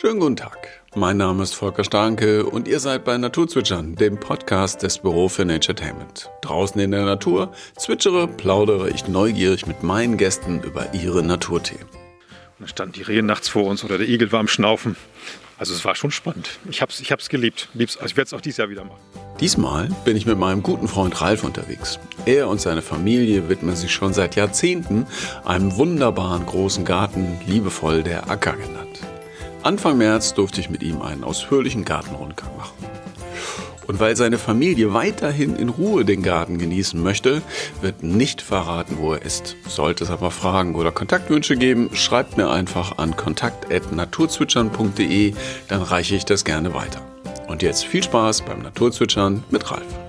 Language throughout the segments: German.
Schönen guten Tag. Mein Name ist Volker Starke und ihr seid bei Naturzwitschern, dem Podcast des Büro für Naturetainment. Draußen in der Natur zwitschere, plaudere ich neugierig mit meinen Gästen über ihre Naturthemen. Da stand die Rehe nachts vor uns oder der Igel war am Schnaufen. Also es war schon spannend. Ich habe es ich hab's geliebt. Also ich werde es auch dieses Jahr wieder machen. Diesmal bin ich mit meinem guten Freund Ralf unterwegs. Er und seine Familie widmen sich schon seit Jahrzehnten einem wunderbaren großen Garten, liebevoll der Acker genannt. Anfang März durfte ich mit ihm einen ausführlichen Gartenrundgang machen. Und weil seine Familie weiterhin in Ruhe den Garten genießen möchte, wird nicht verraten, wo er ist. Sollte es aber Fragen oder Kontaktwünsche geben, schreibt mir einfach an kontakt.naturzwitschern.de, dann reiche ich das gerne weiter. Und jetzt viel Spaß beim Naturzwitschern mit Ralf.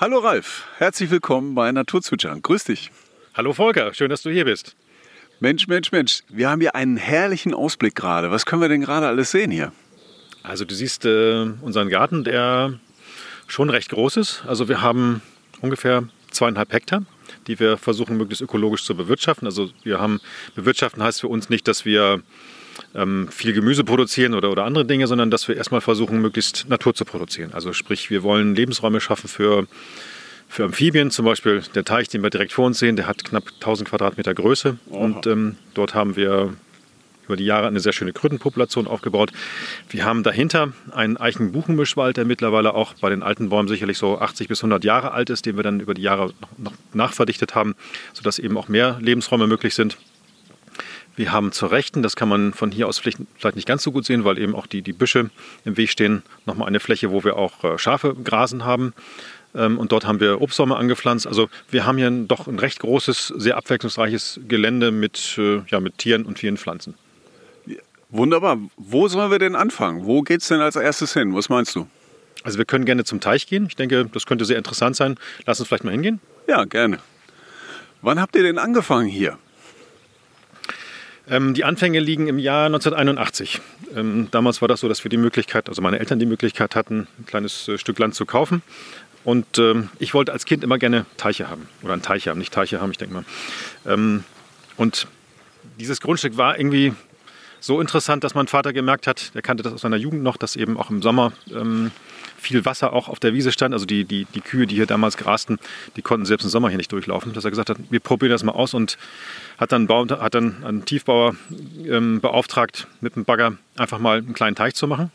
Hallo Ralf, herzlich willkommen bei Naturzwitschern. Grüß dich. Hallo Volker, schön, dass du hier bist. Mensch, Mensch, Mensch, wir haben hier einen herrlichen Ausblick gerade. Was können wir denn gerade alles sehen hier? Also du siehst äh, unseren Garten, der schon recht groß ist. Also wir haben ungefähr zweieinhalb Hektar, die wir versuchen möglichst ökologisch zu bewirtschaften. Also wir haben, bewirtschaften heißt für uns nicht, dass wir ähm, viel Gemüse produzieren oder, oder andere Dinge, sondern dass wir erstmal versuchen, möglichst Natur zu produzieren. Also sprich, wir wollen Lebensräume schaffen für, für Amphibien. Zum Beispiel der Teich, den wir direkt vor uns sehen, der hat knapp 1000 Quadratmeter Größe. Aha. Und ähm, dort haben wir über die Jahre eine sehr schöne Krötenpopulation aufgebaut. Wir haben dahinter einen Eichen-Buchenmischwald, der mittlerweile auch bei den alten Bäumen sicherlich so 80 bis 100 Jahre alt ist, den wir dann über die Jahre noch nachverdichtet haben, sodass eben auch mehr Lebensräume möglich sind. Wir haben zur Rechten, das kann man von hier aus vielleicht, nicht ganz so gut sehen, weil eben auch die, die Büsche im Weg stehen, nochmal eine Fläche, wo wir auch äh, Schafe grasen haben. Ähm, und dort haben wir Obstbäume angepflanzt. Also wir haben hier doch ein recht großes, sehr abwechslungsreiches Gelände mit, äh, ja, mit Tieren und vielen Pflanzen. Wunderbar. Wo sollen wir denn anfangen? Wo geht es denn als erstes hin? Was meinst du? Also wir können gerne zum Teich gehen. Ich denke, das könnte sehr interessant sein. Lass uns vielleicht mal hingehen. Ja, gerne. Wann habt ihr denn angefangen hier? Ähm, die Anfänge liegen im Jahr 1981. Ähm, damals war das so, dass wir die Möglichkeit, also meine Eltern die Möglichkeit hatten, ein kleines äh, Stück Land zu kaufen. Und ähm, ich wollte als Kind immer gerne Teiche haben. Oder ein Teich haben, nicht Teiche haben, ich denke mal. Ähm, und dieses Grundstück war irgendwie so interessant, dass mein Vater gemerkt hat, er kannte das aus seiner Jugend noch, dass eben auch im Sommer ähm, viel Wasser auch auf der Wiese stand. Also die, die, die Kühe, die hier damals grasten, die konnten selbst im Sommer hier nicht durchlaufen. Dass er gesagt hat, wir probieren das mal aus und hat dann, Bau, hat dann einen Tiefbauer ähm, beauftragt, mit dem Bagger einfach mal einen kleinen Teich zu machen.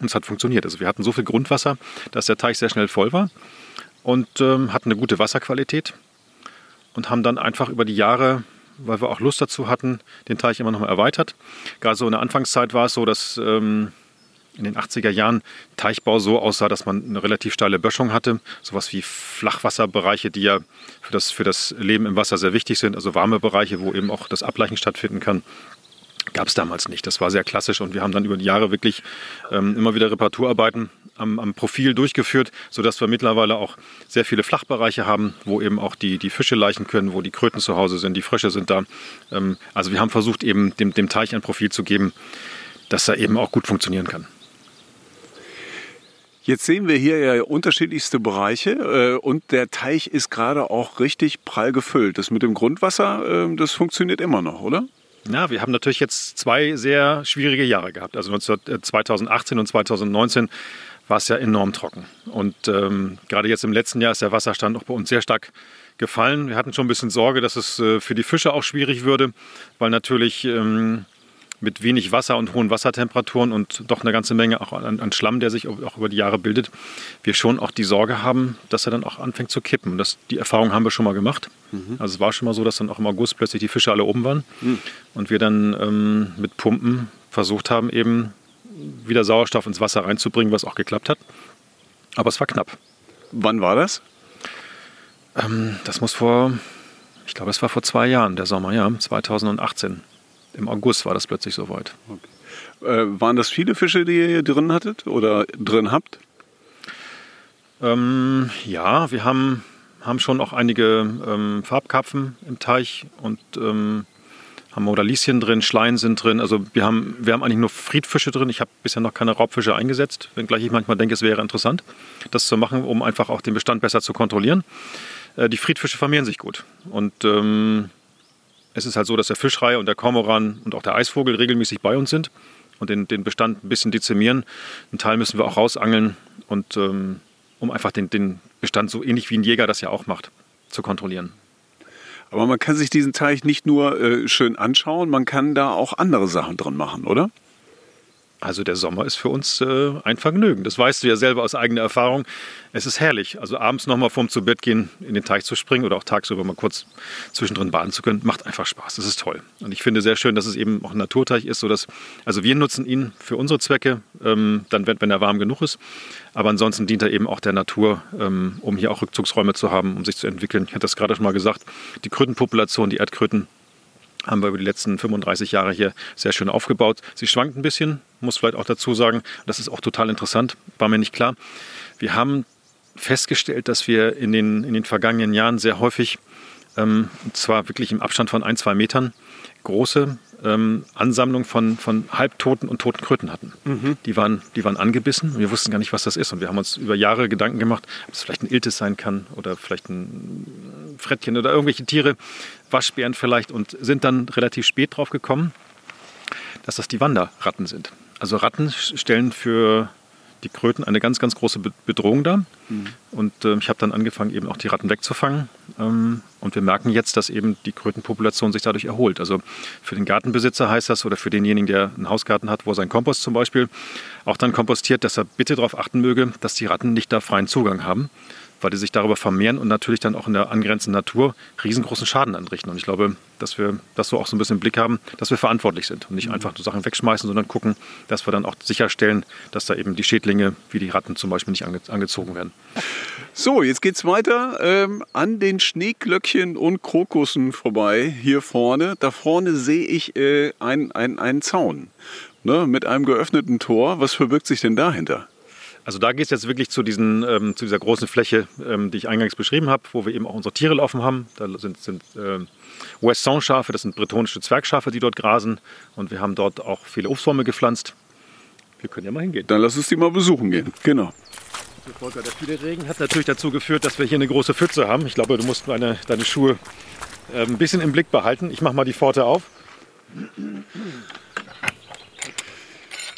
Und es hat funktioniert. Also wir hatten so viel Grundwasser, dass der Teich sehr schnell voll war und ähm, hatten eine gute Wasserqualität und haben dann einfach über die Jahre weil wir auch Lust dazu hatten, den Teich immer noch mal erweitert. Gerade so in der Anfangszeit war es so, dass ähm, in den 80er Jahren Teichbau so aussah, dass man eine relativ steile Böschung hatte. Sowas wie Flachwasserbereiche, die ja für das, für das Leben im Wasser sehr wichtig sind, also warme Bereiche, wo eben auch das Ableichen stattfinden kann. Gab es damals nicht. Das war sehr klassisch und wir haben dann über die Jahre wirklich ähm, immer wieder Reparaturarbeiten am, am, Profil durchgeführt, sodass wir mittlerweile auch sehr viele Flachbereiche haben, wo eben auch die, die Fische leichen können, wo die Kröten zu Hause sind, die Frösche sind da. Ähm, also wir haben versucht, eben dem, dem Teich ein Profil zu geben, dass er eben auch gut funktionieren kann. Jetzt sehen wir hier ja unterschiedlichste Bereiche äh, und der Teich ist gerade auch richtig prall gefüllt. Das mit dem Grundwasser, äh, das funktioniert immer noch, oder? Ja, wir haben natürlich jetzt zwei sehr schwierige Jahre gehabt. Also 2018 und 2019 war es ja enorm trocken. Und ähm, gerade jetzt im letzten Jahr ist der Wasserstand auch bei uns sehr stark gefallen. Wir hatten schon ein bisschen Sorge, dass es äh, für die Fische auch schwierig würde, weil natürlich ähm, mit wenig Wasser und hohen Wassertemperaturen und doch eine ganze Menge auch an, an, Schlamm, der sich auch über die Jahre bildet, wir schon auch die Sorge haben, dass er dann auch anfängt zu kippen. Das, die Erfahrung haben wir schon mal gemacht. Mhm. Also es war schon mal so, dass dann auch im August plötzlich die Fische alle oben waren mhm. und wir dann ähm, mit Pumpen versucht haben, eben wieder Sauerstoff ins Wasser reinzubringen, was auch geklappt hat. Aber es war knapp. Wann war das? Ähm, das muss vor, ich glaube, es war vor zwei Jahren, der Sommer, ja, 2018 im August war das plötzlich soweit. Okay. Äh, waren das viele Fische, die ihr hier drin hattet oder drin habt? Ähm, ja, wir haben, haben schon auch einige ähm, Farbkarpfen im Teich und ähm, haben Modalicien drin, Schleien sind drin. Also wir haben, wir haben eigentlich nur Friedfische drin. Ich habe bisher noch keine Raubfische eingesetzt, wenngleich ich manchmal denke, es wäre interessant, das zu machen, um einfach auch den Bestand besser zu kontrollieren. Äh, die Friedfische vermehren sich gut. Und ähm, es ist halt so, dass der Fischreihe und der Kormoran und auch der Eisvogel regelmäßig bei uns sind und den, den Bestand ein bisschen dezimieren. Einen Teil müssen wir auch rausangeln und ähm, um einfach den, den Bestand so ähnlich wie ein Jäger das ja auch macht, zu kontrollieren. Aber man kann sich diesen Teich nicht nur äh, schön anschauen, man kann da auch andere Sachen drin machen, oder? Also der Sommer ist für uns äh, ein Vergnügen. Das weißt du ja selber aus eigener Erfahrung. Es ist herrlich. Also abends nochmal vorm zu Bett gehen in den Teich zu springen oder auch tagsüber mal kurz zwischendrin baden zu können, macht einfach Spaß. Das ist toll. Und ich finde sehr schön, dass es eben auch ein Naturteich ist, sodass, also wir nutzen ihn für unsere Zwecke, ähm, dann wenn, wenn er warm genug ist. Aber ansonsten dient er eben auch der Natur, ähm, um hier auch Rückzugsräume zu haben, um sich zu entwickeln. Ich hatte das gerade schon mal gesagt. Die Krötenpopulation, die Erdkröten, haben wir über die letzten 35 Jahre hier sehr schön aufgebaut. Sie schwankt ein bisschen, muss vielleicht auch dazu sagen. Das ist auch total interessant, war mir nicht klar. Wir haben festgestellt, dass wir in den, in den vergangenen Jahren sehr häufig, ähm, und zwar wirklich im Abstand von ein, zwei Metern, große ähm, Ansammlung von, von halbtoten und toten Kröten hatten. Mhm. Die, waren, die waren angebissen. Wir wussten gar nicht, was das ist. Und wir haben uns über Jahre Gedanken gemacht, ob es vielleicht ein Iltis sein kann oder vielleicht ein Frettchen oder irgendwelche Tiere, Waschbären vielleicht, und sind dann relativ spät drauf gekommen, dass das die Wanderratten sind. Also Ratten stellen für die Kröten eine ganz, ganz große Bedrohung dar. Mhm. Und äh, ich habe dann angefangen, eben auch die Ratten wegzufangen. Ähm, und wir merken jetzt, dass eben die Krötenpopulation sich dadurch erholt. Also für den Gartenbesitzer heißt das oder für denjenigen, der einen Hausgarten hat, wo er seinen Kompost zum Beispiel auch dann kompostiert, dass er bitte darauf achten möge, dass die Ratten nicht da freien Zugang haben weil die sich darüber vermehren und natürlich dann auch in der angrenzenden Natur riesengroßen Schaden anrichten. Und ich glaube, dass wir das so auch so ein bisschen im Blick haben, dass wir verantwortlich sind und nicht mhm. einfach nur Sachen wegschmeißen, sondern gucken, dass wir dann auch sicherstellen, dass da eben die Schädlinge wie die Ratten zum Beispiel nicht ange angezogen werden. So, jetzt geht es weiter ähm, an den Schneeglöckchen und Krokussen vorbei hier vorne. Da vorne sehe ich äh, einen ein Zaun ne, mit einem geöffneten Tor. Was verbirgt sich denn dahinter? Also da geht es jetzt wirklich zu, diesen, ähm, zu dieser großen Fläche, ähm, die ich eingangs beschrieben habe, wo wir eben auch unsere Tiere laufen haben. Da sind, sind äh, Wesson-Schafe, das sind bretonische Zwergschafe, die dort grasen. Und wir haben dort auch viele Obstbäume gepflanzt. Wir können ja mal hingehen. Dann lass uns die mal besuchen gehen. Genau. Volker, der viele Regen hat natürlich dazu geführt, dass wir hier eine große Pfütze haben. Ich glaube, du musst deine, deine Schuhe äh, ein bisschen im Blick behalten. Ich mache mal die Pforte auf.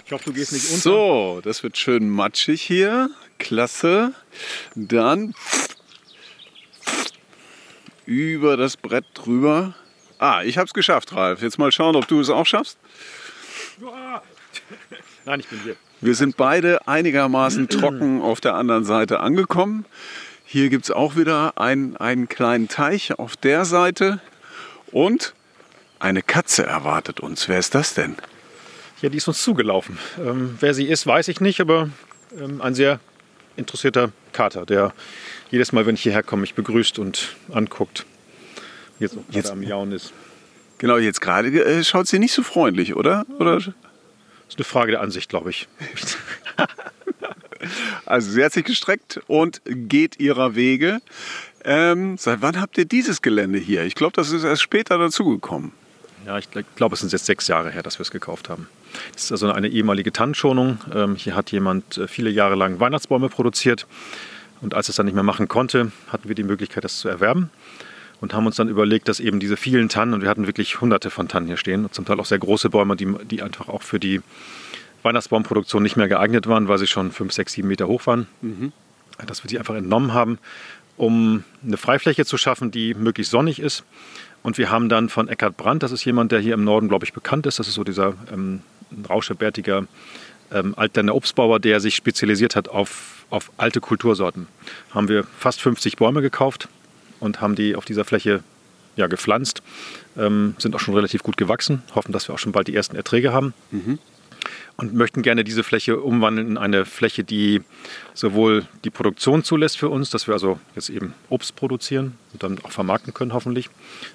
Ich hoffe, du gehst nicht unter. So, das wird schön matschig hier. Klasse. Dann über das Brett drüber. Ah, ich habe es geschafft, Ralf. Jetzt mal schauen, ob du es auch schaffst. Nein, ich bin hier. Wir sind beide einigermaßen trocken auf der anderen Seite angekommen. Hier gibt es auch wieder einen, einen kleinen Teich auf der Seite. Und eine Katze erwartet uns. Wer ist das denn? Ja, die ist uns zugelaufen. Ähm, wer sie ist, weiß ich nicht, aber ähm, ein sehr interessierter Kater, der jedes Mal, wenn ich hierher komme, mich begrüßt und anguckt. Jetzt, jetzt am Jauen ist. Genau, jetzt gerade äh, schaut sie nicht so freundlich, oder? oder? Das ist eine Frage der Ansicht, glaube ich. also sie hat sich gestreckt und geht ihrer Wege. Ähm, seit wann habt ihr dieses Gelände hier? Ich glaube, das ist erst später dazugekommen. Ja, ich glaube, es sind jetzt sechs Jahre her, dass wir es gekauft haben. Das ist also eine ehemalige Tannenschonung. Ähm, hier hat jemand äh, viele Jahre lang Weihnachtsbäume produziert. Und als es dann nicht mehr machen konnte, hatten wir die Möglichkeit, das zu erwerben. Und haben uns dann überlegt, dass eben diese vielen Tannen, und wir hatten wirklich hunderte von Tannen hier stehen, und zum Teil auch sehr große Bäume, die, die einfach auch für die Weihnachtsbaumproduktion nicht mehr geeignet waren, weil sie schon fünf, sechs, sieben Meter hoch waren. Mhm. Dass wir die einfach entnommen haben, um eine Freifläche zu schaffen, die möglichst sonnig ist. Und wir haben dann von Eckhard Brandt, das ist jemand, der hier im Norden, glaube ich, bekannt ist, das ist so dieser ähm, rauschebärtiger ähm, alternder Obstbauer, der sich spezialisiert hat auf, auf alte Kultursorten. Haben wir fast 50 Bäume gekauft und haben die auf dieser Fläche ja, gepflanzt, ähm, sind auch schon relativ gut gewachsen, hoffen, dass wir auch schon bald die ersten Erträge haben. Mhm und möchten gerne diese Fläche umwandeln in eine Fläche, die sowohl die Produktion zulässt für uns, dass wir also jetzt eben Obst produzieren und dann auch vermarkten können hoffentlich,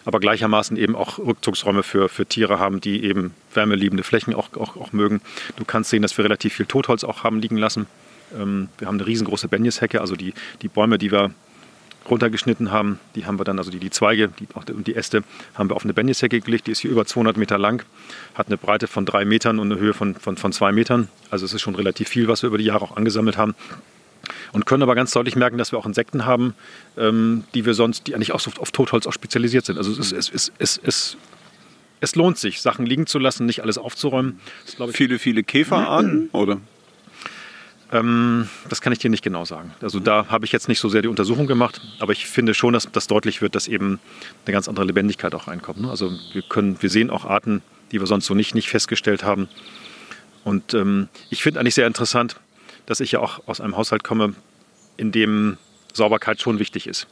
aber gleichermaßen eben auch Rückzugsräume für, für Tiere haben, die eben wärmeliebende Flächen auch, auch, auch mögen. Du kannst sehen, dass wir relativ viel Totholz auch haben liegen lassen. Ähm, wir haben eine riesengroße Benjeshecke, also die, die Bäume, die wir runtergeschnitten haben. Die haben wir dann, also die, die Zweige die, und die Äste, haben wir auf eine Benjeshecke gelegt. Die ist hier über 200 Meter lang, hat eine Breite von drei Metern und eine Höhe von, von, von zwei Metern. Also es ist schon relativ viel, was wir über die Jahre auch angesammelt haben. Und können aber ganz deutlich merken, dass wir auch Insekten haben, ähm, die wir sonst, die eigentlich auch so auf Totholz auch spezialisiert sind. Also es, es, es, es, es, es lohnt sich, Sachen liegen zu lassen, nicht alles aufzuräumen. Das, ich, viele, viele Käferarten, oder? Ähm, das kann ich dir nicht genau sagen. Also da habe ich jetzt nicht so sehr die Untersuchung gemacht, aber ich finde schon, dass das deutlich wird, dass eben eine ganz andere Lebendigkeit auch reinkommt. Ne? Also wir können, wir sehen auch Arten, die wir sonst so nicht, nicht festgestellt haben. Und ähm, ich finde eigentlich sehr interessant, dass ich ja auch aus einem Haushalt komme, in dem Sauberkeit schon wichtig ist.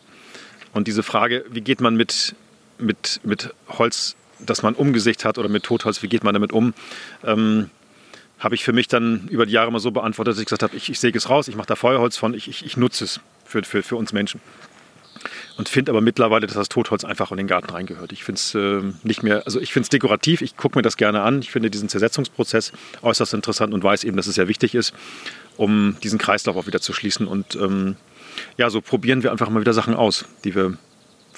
Und diese Frage, wie geht man mit, mit, mit Holz, das man umgesicht hat oder mit Totholz, wie geht man damit um? Ähm, habe ich für mich dann über die Jahre mal so beantwortet, dass ich gesagt habe, ich, ich säge es raus, ich mache da Feuerholz von, ich, ich, ich nutze es für, für, für uns Menschen. Und finde aber mittlerweile, dass das Totholz einfach in den Garten reingehört. Ich finde es äh, nicht mehr, also ich finde es dekorativ, ich gucke mir das gerne an. Ich finde diesen Zersetzungsprozess äußerst interessant und weiß eben, dass es sehr wichtig ist, um diesen Kreislauf auch wieder zu schließen. Und ähm, ja, so probieren wir einfach mal wieder Sachen aus, die wir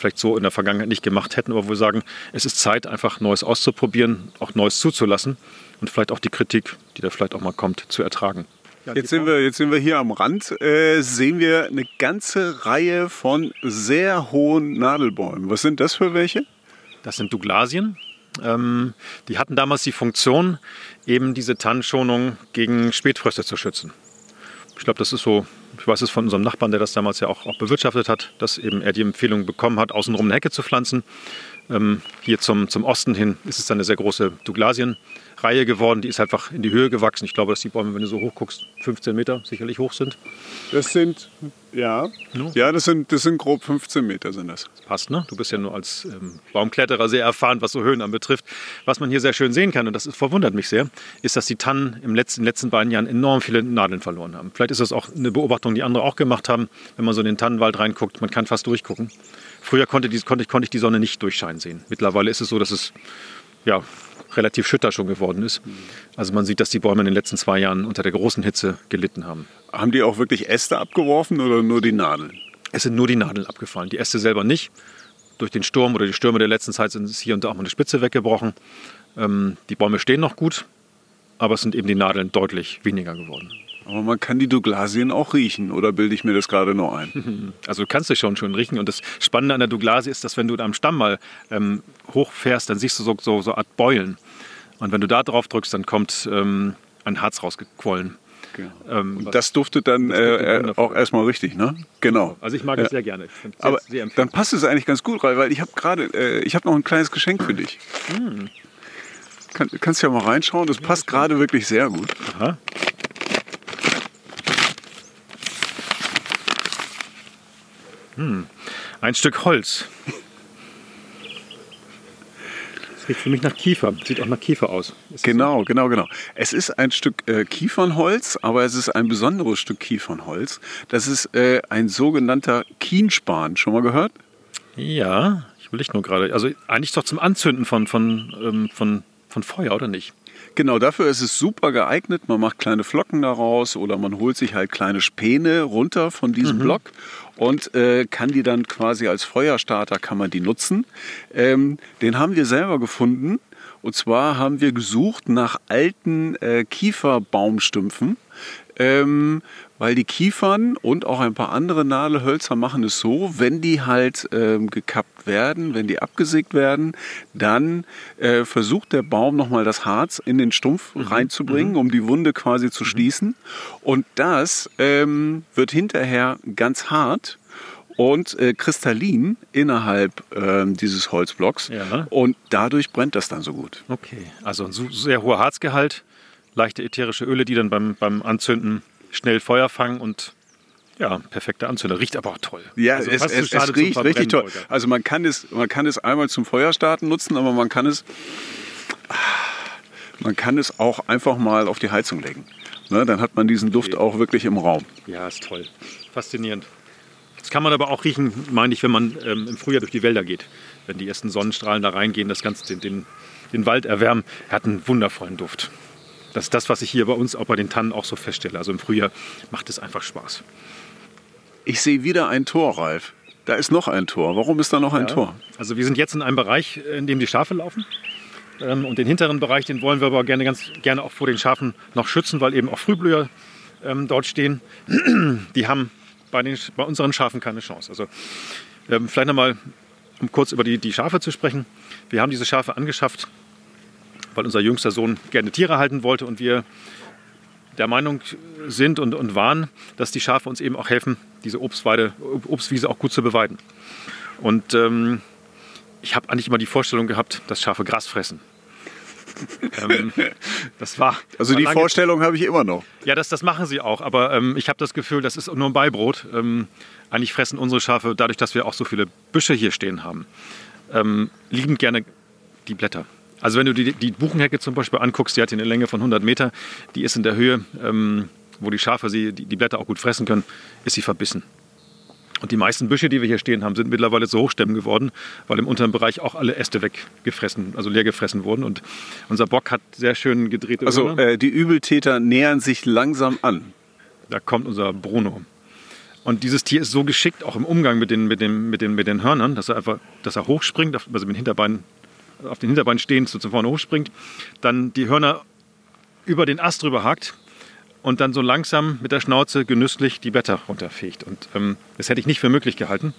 vielleicht so in der Vergangenheit nicht gemacht hätten, aber wo wir sagen, es ist Zeit, einfach Neues auszuprobieren, auch Neues zuzulassen und vielleicht auch die Kritik, die da vielleicht auch mal kommt, zu ertragen. Jetzt, sind wir, jetzt sind wir hier am Rand, äh, sehen wir eine ganze Reihe von sehr hohen Nadelbäumen. Was sind das für welche? Das sind Douglasien. Ähm, die hatten damals die Funktion, eben diese Tannenschonung gegen Spätfröste zu schützen. Ich glaube, das ist so ich weiß es von unserem Nachbarn, der das damals ja auch, auch bewirtschaftet hat, dass eben er die Empfehlung bekommen hat, außenrum eine Hecke zu pflanzen. Ähm, hier zum, zum Osten hin ist es dann eine sehr große Douglasienreihe geworden. Die ist einfach in die Höhe gewachsen. Ich glaube, dass die Bäume, wenn du so hoch guckst, 15 Meter sicherlich hoch sind. Das sind, ja, no? ja das, sind, das sind grob 15 Meter sind das. das passt, ne? Du bist ja nur als ähm, Baumkletterer sehr erfahren, was so Höhen anbetrifft. Was man hier sehr schön sehen kann, und das ist, verwundert mich sehr, ist, dass die Tannen im letzten, in den letzten beiden Jahren enorm viele Nadeln verloren haben. Vielleicht ist das auch eine Beobachtung, die andere auch gemacht haben, wenn man so in den Tannenwald reinguckt. Man kann fast durchgucken. Früher konnte, die, konnte, konnte ich die Sonne nicht durchscheinen sehen. Mittlerweile ist es so, dass es ja, relativ schütter schon geworden ist. Also man sieht, dass die Bäume in den letzten zwei Jahren unter der großen Hitze gelitten haben. Haben die auch wirklich Äste abgeworfen oder nur die Nadeln? Es sind nur die Nadeln abgefallen, die Äste selber nicht. Durch den Sturm oder die Stürme der letzten Zeit sind es hier und da auch mal eine Spitze weggebrochen. Ähm, die Bäume stehen noch gut, aber es sind eben die Nadeln deutlich weniger geworden. Aber man kann die Douglasien auch riechen, oder bilde ich mir das gerade nur ein? Also du kannst du schon schon riechen. Und das Spannende an der Douglasie ist, dass wenn du am Stamm mal ähm, hochfährst, dann siehst du so, so, so Art Beulen. Und wenn du da drauf drückst, dann kommt ähm, ein Harz rausgequollen. Genau. Ähm, das duftet dann das äh, äh auch erstmal richtig, ne? Genau. Also ich mag es sehr gerne. Aber sehr dann passt es eigentlich ganz gut, weil ich habe gerade, äh, ich habe noch ein kleines Geschenk für dich. Hm. Kann, kannst ja mal reinschauen. Das passt gerade wirklich sehr gut. Aha. Hm. Ein Stück Holz. Das riecht für mich nach Kiefer. Sieht auch nach Kiefer aus. Ist genau, so? genau, genau. Es ist ein Stück äh, Kiefernholz, aber es ist ein besonderes Stück Kiefernholz. Das ist äh, ein sogenannter Kienspan. Schon mal gehört? Ja, ich will nicht nur gerade. Also eigentlich doch zum Anzünden von, von, ähm, von, von Feuer, oder nicht? Genau, dafür ist es super geeignet. Man macht kleine Flocken daraus oder man holt sich halt kleine Späne runter von diesem mhm. Block und äh, kann die dann quasi als Feuerstarter kann man die nutzen. Ähm, den haben wir selber gefunden. Und zwar haben wir gesucht nach alten äh, Kieferbaumstümpfen. Ähm, weil die Kiefern und auch ein paar andere Nadelhölzer machen es so, wenn die halt ähm, gekappt werden, wenn die abgesägt werden, dann äh, versucht der Baum nochmal das Harz in den Stumpf mhm. reinzubringen, mhm. um die Wunde quasi zu mhm. schließen. Und das ähm, wird hinterher ganz hart und äh, kristallin innerhalb äh, dieses Holzblocks. Ja. Und dadurch brennt das dann so gut. Okay, also ein sehr hoher Harzgehalt, leichte ätherische Öle, die dann beim, beim Anzünden schnell Feuer fangen und ja, perfekter Anzünder. Riecht aber auch toll. Ja, also es, es, es riecht richtig toll. Also man kann, es, man kann es einmal zum Feuerstarten nutzen, aber man kann es, man kann es auch einfach mal auf die Heizung legen. Ne, dann hat man diesen Duft okay. auch wirklich im Raum. Ja, ist toll. Faszinierend. Das kann man aber auch riechen, meine ich, wenn man ähm, im Frühjahr durch die Wälder geht. Wenn die ersten Sonnenstrahlen da reingehen, das Ganze den, den, den Wald erwärmen. Er hat einen wundervollen Duft. Das ist das, was ich hier bei uns auch bei den Tannen auch so feststelle. Also im Frühjahr macht es einfach Spaß. Ich sehe wieder ein Tor, Ralf. Da ist noch ein Tor. Warum ist da noch ein ja, Tor? Also wir sind jetzt in einem Bereich, in dem die Schafe laufen. Ähm, und den hinteren Bereich, den wollen wir aber gerne ganz gerne auch vor den Schafen noch schützen, weil eben auch Frühblüher ähm, dort stehen, die haben bei, den, bei unseren Schafen keine Chance. Also ähm, vielleicht nochmal, um kurz über die, die Schafe zu sprechen. Wir haben diese Schafe angeschafft, weil unser jüngster Sohn gerne Tiere halten wollte und wir der Meinung sind und, und waren, dass die Schafe uns eben auch helfen, diese Obstweide, Obstwiese auch gut zu beweiden. Und ähm, ich habe eigentlich immer die Vorstellung gehabt, dass Schafe Gras fressen. ähm, das war. Also die Vorstellung habe ich immer noch. Ja, das, das machen sie auch. Aber ähm, ich habe das Gefühl, das ist nur ein Beibrot. Ähm, eigentlich fressen unsere Schafe, dadurch, dass wir auch so viele Büsche hier stehen haben, ähm, liebend gerne die Blätter. Also wenn du die, die Buchenhecke zum Beispiel anguckst, die hat hier eine Länge von 100 Meter, die ist in der Höhe, ähm, wo die Schafe sie, die, die Blätter auch gut fressen können, ist sie verbissen. Und die meisten Büsche, die wir hier stehen haben, sind mittlerweile zu Hochstämmen geworden, weil im unteren Bereich auch alle Äste weggefressen, also leer gefressen wurden. Und unser Bock hat sehr schön gedrehte Also äh, die Übeltäter nähern sich langsam an. Da kommt unser Bruno. Und dieses Tier ist so geschickt, auch im Umgang mit den, mit den, mit den, mit den Hörnern, dass er einfach, dass er hochspringt, also mit den Hinterbeinen, auf den Hinterbeinen stehend so zu vorne hochspringt, dann die Hörner über den Ast drüber hakt und dann so langsam mit der Schnauze genüsslich die Blätter runterfegt. Und ähm, das hätte ich nicht für möglich gehalten,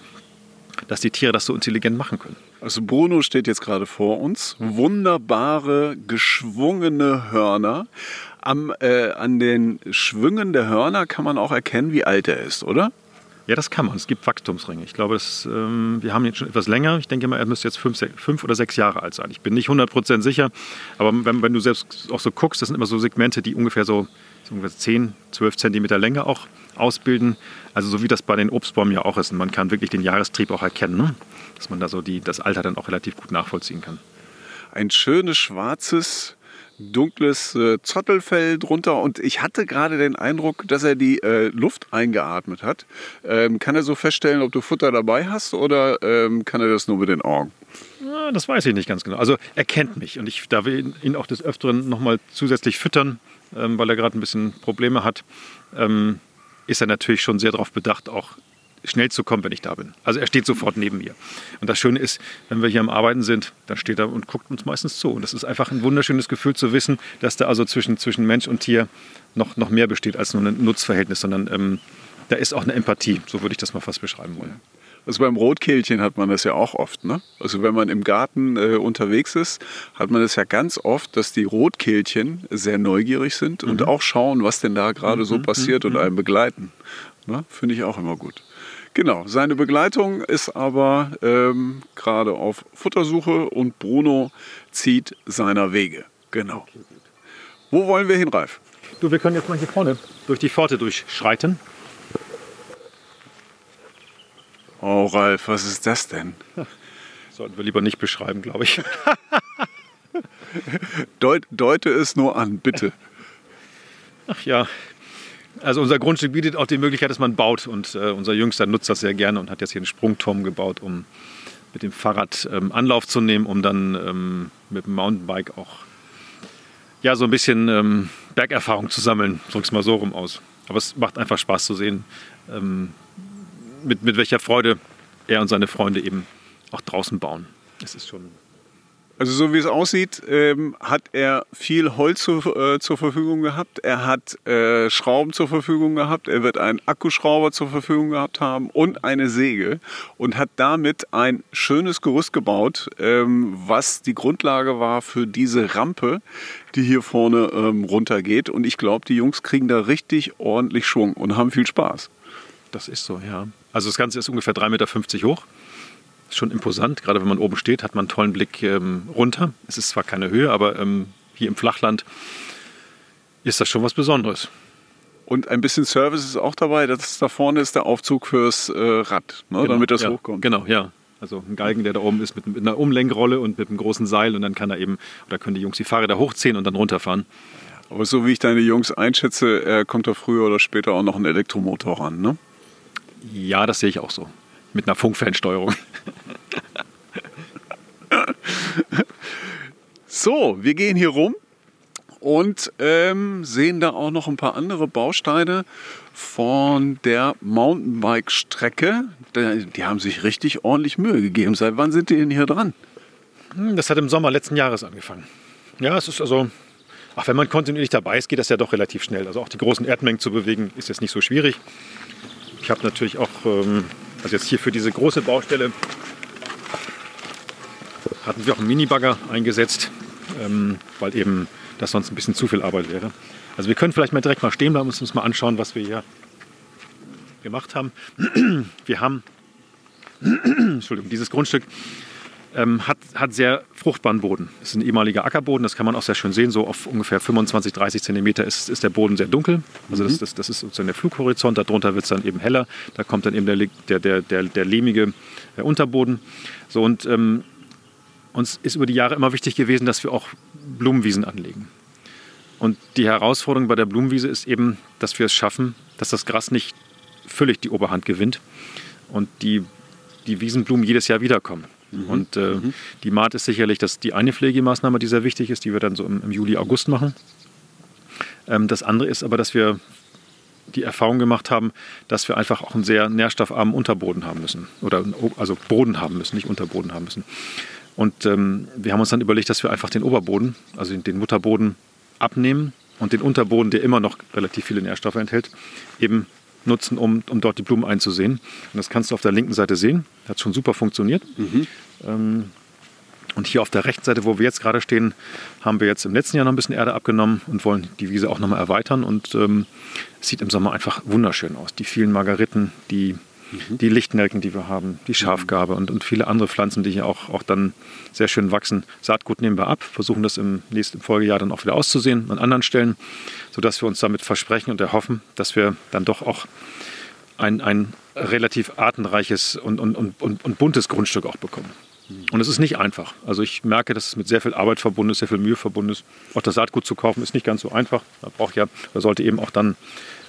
dass die Tiere das so intelligent machen können. Also Bruno steht jetzt gerade vor uns. Wunderbare, geschwungene Hörner. Am, äh, an den Schwüngen der Hörner kann man auch erkennen, wie alt er ist, oder? Ja, das kann man. Es gibt Wachstumsringe. Ich glaube, das, ähm, wir haben ihn schon etwas länger. Ich denke mal, er müsste jetzt fünf, sechs, fünf oder sechs Jahre alt sein. Ich bin nicht 100% sicher. Aber wenn, wenn, du selbst auch so guckst, das sind immer so Segmente, die ungefähr so, so ungefähr 10, 12 Zentimeter Länge auch ausbilden. Also so wie das bei den Obstbäumen ja auch ist. Und man kann wirklich den Jahrestrieb auch erkennen. Ne? Dass man da so die, das Alter dann auch relativ gut nachvollziehen kann. Ein schönes schwarzes dunkles äh, Zottelfell drunter und ich hatte gerade den Eindruck, dass er die äh, Luft eingeatmet hat. Ähm, kann er so feststellen, ob du Futter dabei hast oder ähm, kann er das nur mit den Augen? Ja, das weiß ich nicht ganz genau. Also er kennt mich und ich darf ihn auch des Öfteren nochmal zusätzlich füttern, ähm, weil er gerade ein bisschen Probleme hat. Ähm, ist er natürlich schon sehr darauf bedacht, auch schnell zu kommen, wenn ich da bin. Also er steht sofort neben mir. Und das Schöne ist, wenn wir hier am Arbeiten sind, dann steht er und guckt uns meistens zu. Und das ist einfach ein wunderschönes Gefühl zu wissen, dass da also zwischen, zwischen Mensch und Tier noch, noch mehr besteht als nur ein Nutzverhältnis, sondern ähm, da ist auch eine Empathie, so würde ich das mal fast beschreiben wollen. Also beim Rotkehlchen hat man das ja auch oft. Ne? Also wenn man im Garten äh, unterwegs ist, hat man das ja ganz oft, dass die Rotkehlchen sehr neugierig sind mhm. und auch schauen, was denn da gerade mhm. so passiert mhm. und einen begleiten. Ne? Finde ich auch immer gut. Genau, seine Begleitung ist aber ähm, gerade auf Futtersuche und Bruno zieht seiner Wege. Genau. Wo wollen wir hin, Ralf? Du, wir können jetzt mal hier vorne durch die Pforte durchschreiten. Oh, Ralf, was ist das denn? Sollten wir lieber nicht beschreiben, glaube ich. Deut, deute es nur an, bitte. Ach ja, also unser Grundstück bietet auch die Möglichkeit, dass man baut. Und äh, unser Jüngster nutzt das sehr gerne und hat jetzt hier einen Sprungturm gebaut, um mit dem Fahrrad ähm, Anlauf zu nehmen, um dann ähm, mit dem Mountainbike auch ja, so ein bisschen ähm, Bergerfahrung zu sammeln. Drück's mal so rum aus. Aber es macht einfach Spaß zu sehen, ähm, mit, mit welcher Freude er und seine Freunde eben auch draußen bauen. Es ist schon also so wie es aussieht, ähm, hat er viel Holz zu, äh, zur Verfügung gehabt. Er hat äh, Schrauben zur Verfügung gehabt. Er wird einen Akkuschrauber zur Verfügung gehabt haben und eine Säge und hat damit ein schönes Gerüst gebaut, ähm, was die Grundlage war für diese Rampe, die hier vorne ähm, runtergeht. Und ich glaube, die Jungs kriegen da richtig ordentlich Schwung und haben viel Spaß. Das ist so, ja. Also das Ganze ist ungefähr 3,50 Meter hoch schon imposant. Gerade wenn man oben steht, hat man einen tollen Blick ähm, runter. Es ist zwar keine Höhe, aber ähm, hier im Flachland ist das schon was Besonderes. Und ein bisschen Service ist auch dabei. Das da vorne ist der Aufzug fürs äh, Rad, ne, genau, damit das ja, hochkommt. Genau, ja. Also ein Galgen, der da oben ist mit, mit, einer Umlenkrolle und mit einem großen Seil und dann kann er eben, oder können die Jungs die Fahrräder hochziehen und dann runterfahren. Aber so wie ich deine Jungs einschätze, kommt da früher oder später auch noch ein Elektromotor ran, ne? Ja, das sehe ich auch so mit einer Funkfernsteuerung. so, wir gehen hier rum und ähm, sehen da auch noch ein paar andere Bausteine von der Mountainbike-Strecke. Die haben sich richtig ordentlich Mühe gegeben. Seit wann sind die denn hier dran? Hm, das hat im Sommer letzten Jahres angefangen. Ja, es ist also Ach, wenn man kontinuierlich dabei ist, geht das ja doch relativ schnell. Also auch die großen Erdmengen zu bewegen, ist jetzt nicht so schwierig. Ich habe natürlich auch, ähm, also jetzt hier für diese große Baustelle hatten wir auch einen Minibagger eingesetzt, ähm, weil eben das sonst ein bisschen zu viel Arbeit wäre. Also wir können vielleicht mal direkt mal stehen bleiben und uns mal anschauen, was wir hier gemacht haben. Wir haben Entschuldigung, dieses Grundstück ähm, hat, hat sehr fruchtbaren Boden. Das ist ein ehemaliger Ackerboden, das kann man auch sehr schön sehen. So auf ungefähr 25, 30 Zentimeter ist, ist der Boden sehr dunkel. Also mhm. das, das, das ist sozusagen der Flughorizont, darunter wird es dann eben heller. Da kommt dann eben der, der, der, der, der lehmige der äh, Unterboden. So, und ähm, uns ist über die Jahre immer wichtig gewesen, dass wir auch Blumenwiesen anlegen. Und die Herausforderung bei der Blumenwiese ist eben, dass wir es schaffen, dass das Gras nicht völlig die Oberhand gewinnt und die, die Wiesenblumen jedes Jahr wiederkommen. Mhm. Und äh, mhm. die Maat ist sicherlich das, die eine Pflegemaßnahme, die sehr wichtig ist, die wir dann so im, im Juli, August machen. Ähm, das andere ist aber, dass wir die Erfahrung gemacht haben, dass wir einfach auch einen sehr nährstoffarmen Unterboden haben müssen. Oder also Boden haben müssen, nicht Unterboden haben müssen. Und ähm, wir haben uns dann überlegt, dass wir einfach den Oberboden, also den Mutterboden abnehmen und den Unterboden, der immer noch relativ viele Nährstoffe enthält, eben nutzen, um, um dort die Blumen einzusehen. Und das kannst du auf der linken Seite sehen. Hat schon super funktioniert. Mhm. Ähm, und hier auf der rechten Seite, wo wir jetzt gerade stehen, haben wir jetzt im letzten Jahr noch ein bisschen Erde abgenommen und wollen die Wiese auch nochmal erweitern. Und ähm, es sieht im Sommer einfach wunderschön aus. Die vielen Margariten, die mhm. die Lichtnelken, die wir haben, die Schafgabe und, und viele andere Pflanzen, die hier auch, auch dann sehr schön wachsen. Saatgut nehmen wir ab, versuchen das im nächsten Folgejahr dann auch wieder auszusehen an anderen Stellen, sodass wir uns damit versprechen und erhoffen, dass wir dann doch auch ein, ein relativ artenreiches und, und, und, und buntes Grundstück auch bekommen. Und es ist nicht einfach. Also ich merke, dass es mit sehr viel Arbeit verbunden ist, sehr viel Mühe verbunden ist. Auch das Saatgut zu kaufen ist nicht ganz so einfach. Man braucht ja, man sollte eben auch dann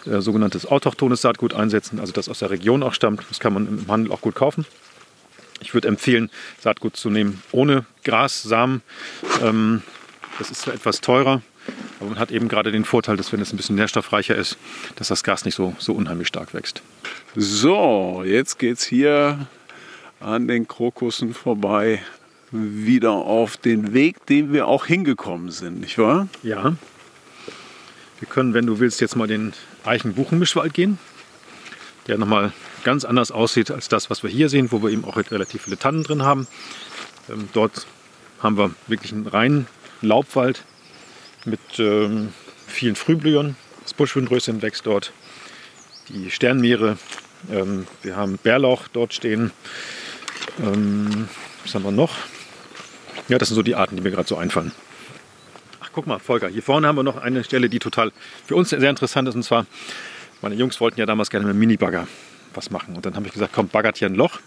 äh, sogenanntes autochthones Saatgut einsetzen, also das aus der Region auch stammt. Das kann man im Handel auch gut kaufen. Ich würde empfehlen, Saatgut zu nehmen ohne Gras, Samen. Ähm, das ist zwar etwas teurer, aber man hat eben gerade den Vorteil, dass wenn es ein bisschen nährstoffreicher ist, dass das Gras nicht so, so unheimlich stark wächst. So, jetzt geht es hier an den Krokussen vorbei wieder auf den Weg, den wir auch hingekommen sind, nicht wahr? Ja. Wir können, wenn du willst, jetzt mal den Eichen-Buchen-Mischwald gehen, der nochmal ganz anders aussieht als das, was wir hier sehen, wo wir eben auch relativ viele Tannen drin haben. Ähm, dort haben wir wirklich einen reinen Laubwald mit ähm, vielen Frühblühern. Das Buschwindröschen wächst dort, die Sternmeere. Ähm, wir haben Bärlauch dort stehen. Ähm, was haben wir noch? Ja, das sind so die Arten, die mir gerade so einfallen. Guck mal, Volker, hier vorne haben wir noch eine Stelle, die total für uns sehr interessant ist. Und zwar, meine Jungs wollten ja damals gerne mit einem Minibagger was machen. Und dann habe ich gesagt, komm, baggert hier ein Loch.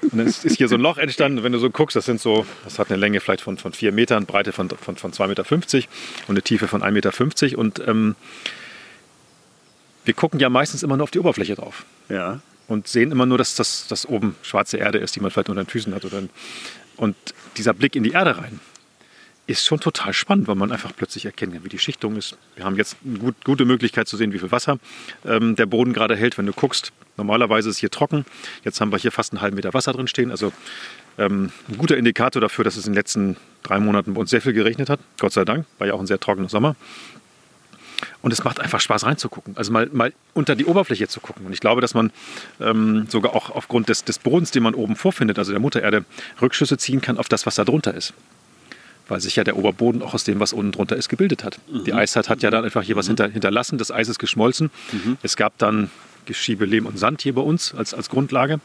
Und dann ist hier so ein Loch entstanden. Wenn du so guckst, das sind so, das hat eine Länge vielleicht von, von 4 Metern, Breite von, von, von 2,50 Meter und eine Tiefe von 1,50 Meter. Und ähm, wir gucken ja meistens immer nur auf die Oberfläche drauf. Ja. Und sehen immer nur, dass das dass oben schwarze Erde ist, die man vielleicht unter den Füßen hat. Oder, und dieser Blick in die Erde rein, ist schon total spannend, weil man einfach plötzlich erkennen kann, wie die Schichtung ist. Wir haben jetzt eine gut, gute Möglichkeit zu sehen, wie viel Wasser ähm, der Boden gerade hält, wenn du guckst. Normalerweise ist hier trocken. Jetzt haben wir hier fast einen halben Meter Wasser drin stehen. Also ähm, ein guter Indikator dafür, dass es in den letzten drei Monaten bei uns sehr viel geregnet hat. Gott sei Dank, war ja auch ein sehr trockener Sommer. Und es macht einfach Spaß reinzugucken, also mal, mal unter die Oberfläche zu gucken. Und ich glaube, dass man ähm, sogar auch aufgrund des, des Bodens, den man oben vorfindet, also der Muttererde, Rückschlüsse ziehen kann auf das, was da drunter ist weil sich ja der Oberboden auch aus dem, was unten drunter ist, gebildet hat. Mhm. Die Eiszeit hat ja dann einfach hier was mhm. hinter, hinterlassen, das Eis ist geschmolzen. Mhm. Es gab dann Geschiebe, Lehm und Sand hier bei uns als, als Grundlage.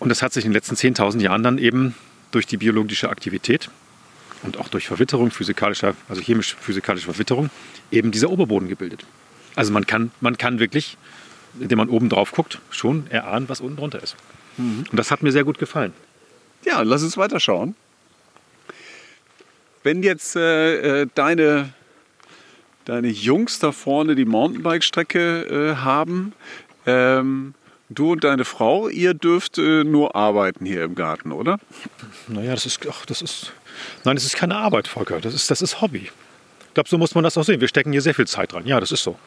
Und das hat sich in den letzten 10.000 Jahren dann eben durch die biologische Aktivität und auch durch Verwitterung, physikalischer, also chemisch-physikalische Verwitterung, eben dieser Oberboden gebildet. Also man kann, man kann wirklich, indem man oben drauf guckt, schon erahnen, was unten drunter ist. Mhm. Und das hat mir sehr gut gefallen. Ja, lass uns weiterschauen. Wenn jetzt äh, äh, deine, deine Jungs da vorne die Mountainbike-Strecke äh, haben, ähm, du und deine Frau, ihr dürft äh, nur arbeiten hier im Garten, oder? Naja, das ist, ach, das ist, nein, das ist keine Arbeit, Volker. Das ist, das ist Hobby. Ich glaube, so muss man das auch sehen. Wir stecken hier sehr viel Zeit dran. Ja, das ist so.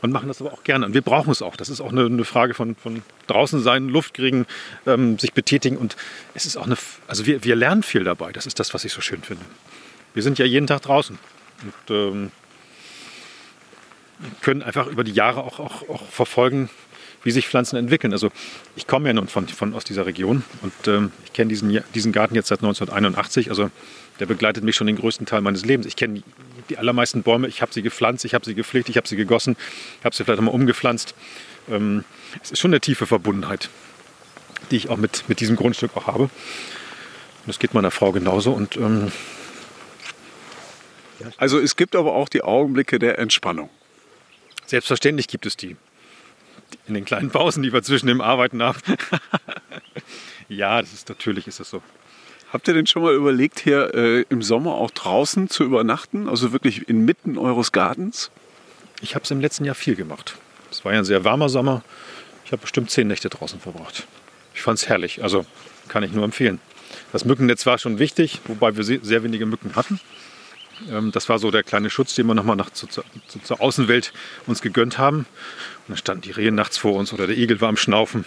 Und machen das aber auch gerne. Und wir brauchen es auch. Das ist auch eine, eine Frage von, von draußen sein, Luft kriegen, ähm, sich betätigen. Und es ist auch eine, also wir, wir lernen viel dabei. Das ist das, was ich so schön finde wir sind ja jeden Tag draußen. Und ähm, können einfach über die Jahre auch, auch, auch verfolgen, wie sich Pflanzen entwickeln. Also ich komme ja nun von, von aus dieser Region und ähm, ich kenne diesen, diesen Garten jetzt seit 1981. Also der begleitet mich schon den größten Teil meines Lebens. Ich kenne die allermeisten Bäume, ich habe sie gepflanzt, ich habe sie gepflegt, ich habe sie gegossen, ich habe sie vielleicht auch mal umgepflanzt. Ähm, es ist schon eine tiefe Verbundenheit, die ich auch mit, mit diesem Grundstück auch habe. Und das geht meiner Frau genauso. Und, ähm, also es gibt aber auch die Augenblicke der Entspannung. Selbstverständlich gibt es die. In den kleinen Pausen, die wir zwischen dem Arbeiten haben. ja, das ist natürlich ist das so. Habt ihr denn schon mal überlegt, hier äh, im Sommer auch draußen zu übernachten? Also wirklich inmitten eures Gartens? Ich habe es im letzten Jahr viel gemacht. Es war ja ein sehr warmer Sommer. Ich habe bestimmt zehn Nächte draußen verbracht. Ich fand es herrlich. Also kann ich nur empfehlen. Das Mückennetz war schon wichtig, wobei wir sehr wenige Mücken hatten. Ähm, das war so der kleine Schutz, den wir nochmal nach, zu, zu, zur Außenwelt uns gegönnt haben. Und dann standen die Rehe nachts vor uns oder der Igel war am Schnaufen.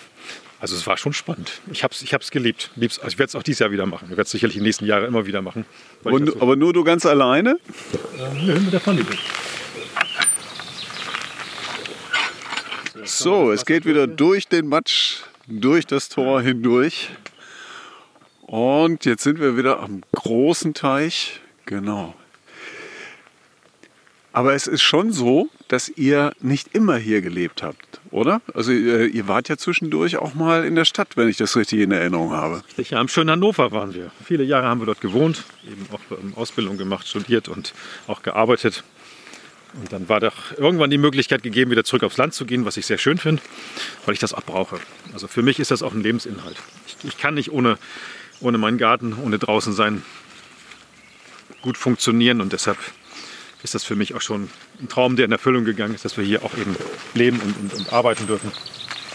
Also es war schon spannend. Ich habe es ich hab's geliebt. Lieb's, also ich werde es auch dieses Jahr wieder machen. Ich werde es sicherlich die nächsten Jahre immer wieder machen. Und, so aber nur du ganz alleine? Ähm, nö, mit der Familie. So, es geht wieder durch den Matsch, durch das Tor hindurch. Und jetzt sind wir wieder am großen Teich. Genau. Aber es ist schon so, dass ihr nicht immer hier gelebt habt, oder? Also ihr, ihr, wart ja zwischendurch auch mal in der Stadt, wenn ich das richtig in Erinnerung habe. Ja, im schönen Hannover waren wir. Viele Jahre haben wir dort gewohnt, eben auch Ausbildung gemacht, studiert und auch gearbeitet. Und dann war doch irgendwann die Möglichkeit gegeben, wieder zurück aufs Land zu gehen, was ich sehr schön finde, weil ich das auch brauche. Also für mich ist das auch ein Lebensinhalt. Ich, ich kann nicht ohne, ohne meinen Garten, ohne draußen sein, gut funktionieren und deshalb ist das für mich auch schon ein Traum, der in Erfüllung gegangen ist, dass wir hier auch eben leben und, und, und arbeiten dürfen.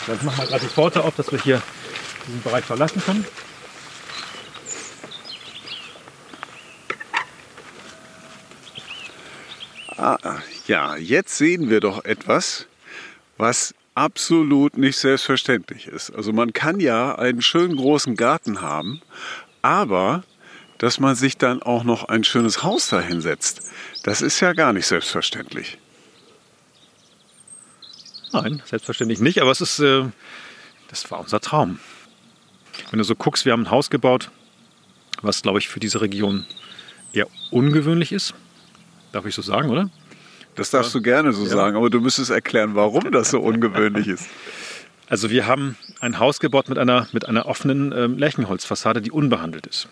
Jetzt machen wir gerade die Pforte auf, dass wir hier diesen Bereich verlassen können. Ah, ja, jetzt sehen wir doch etwas, was absolut nicht selbstverständlich ist. Also man kann ja einen schönen großen Garten haben, aber dass man sich dann auch noch ein schönes Haus dahin setzt. Das ist ja gar nicht selbstverständlich. Nein, selbstverständlich nicht, aber es ist, äh, das war unser Traum. Wenn du so guckst, wir haben ein Haus gebaut, was, glaube ich, für diese Region eher ungewöhnlich ist. Darf ich so sagen, oder? Das darfst du gerne so ja. sagen, aber du müsstest erklären, warum das so ungewöhnlich ist. Also wir haben ein Haus gebaut mit einer, mit einer offenen ähm, Lärchenholzfassade, die unbehandelt ist.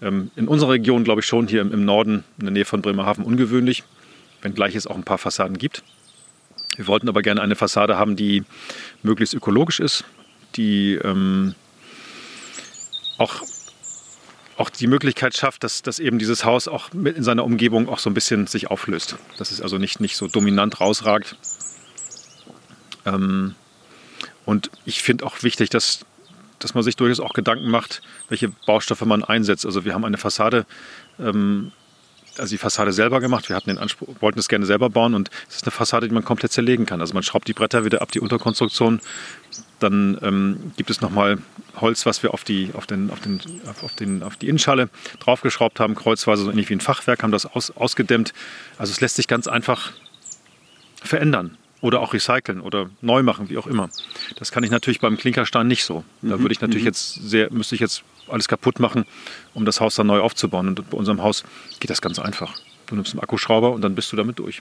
Ähm, in unserer Region, glaube ich, schon hier im, Norden, in der Nähe von Bremerhaven, ungewöhnlich, wenngleich es auch ein paar Fassaden gibt. Wir wollten aber gerne eine Fassade haben, die möglichst ökologisch ist, die ähm, auch, auch die Möglichkeit schafft, dass, dass eben dieses Haus auch mit in seiner Umgebung auch so ein bisschen sich auflöst. Dass es also nicht, nicht so dominant rausragt. Ähm, und ich finde auch wichtig, dass dass man sich durchaus auch Gedanken macht, welche Baustoffe man einsetzt. Also wir haben eine Fassade, ähm, also die Fassade selber gemacht. Wir hatten den Anspruch, wollten es gerne selber bauen und es ist eine Fassade, die man komplett zerlegen kann. Also man schraubt die Bretter wieder ab, die Unterkonstruktion. Dann ähm, gibt es nochmal Holz, was wir auf die, auf, den, auf, den, auf, den, auf die Innenschale draufgeschraubt haben, kreuzweise, so ähnlich wie ein Fachwerk, haben das aus, ausgedämmt. Also es lässt sich ganz einfach verändern oder auch recyceln oder neu machen, wie auch immer. Das kann ich natürlich beim Klinkerstein nicht so. Da mhm, würde ich natürlich mhm. jetzt sehr, müsste ich jetzt alles kaputt machen, um das Haus dann neu aufzubauen. Und bei unserem Haus geht das ganz einfach. Du nimmst einen Akkuschrauber und dann bist du damit durch.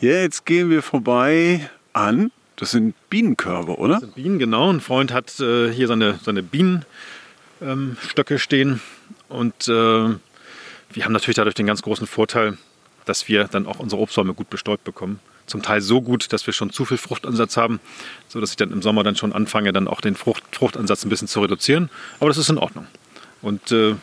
Jetzt gehen wir vorbei an. Das sind Bienenkörbe, oder? Das sind Bienen, genau. Ein Freund hat äh, hier seine, seine Bienenstöcke ähm, stehen. Und äh, wir haben natürlich dadurch den ganz großen Vorteil, dass wir dann auch unsere Obstbäume gut bestäubt bekommen zum Teil so gut, dass wir schon zu viel Fruchtansatz haben, sodass ich dann im Sommer dann schon anfange, dann auch den Frucht, Fruchtansatz ein bisschen zu reduzieren. Aber das ist in Ordnung. Und äh,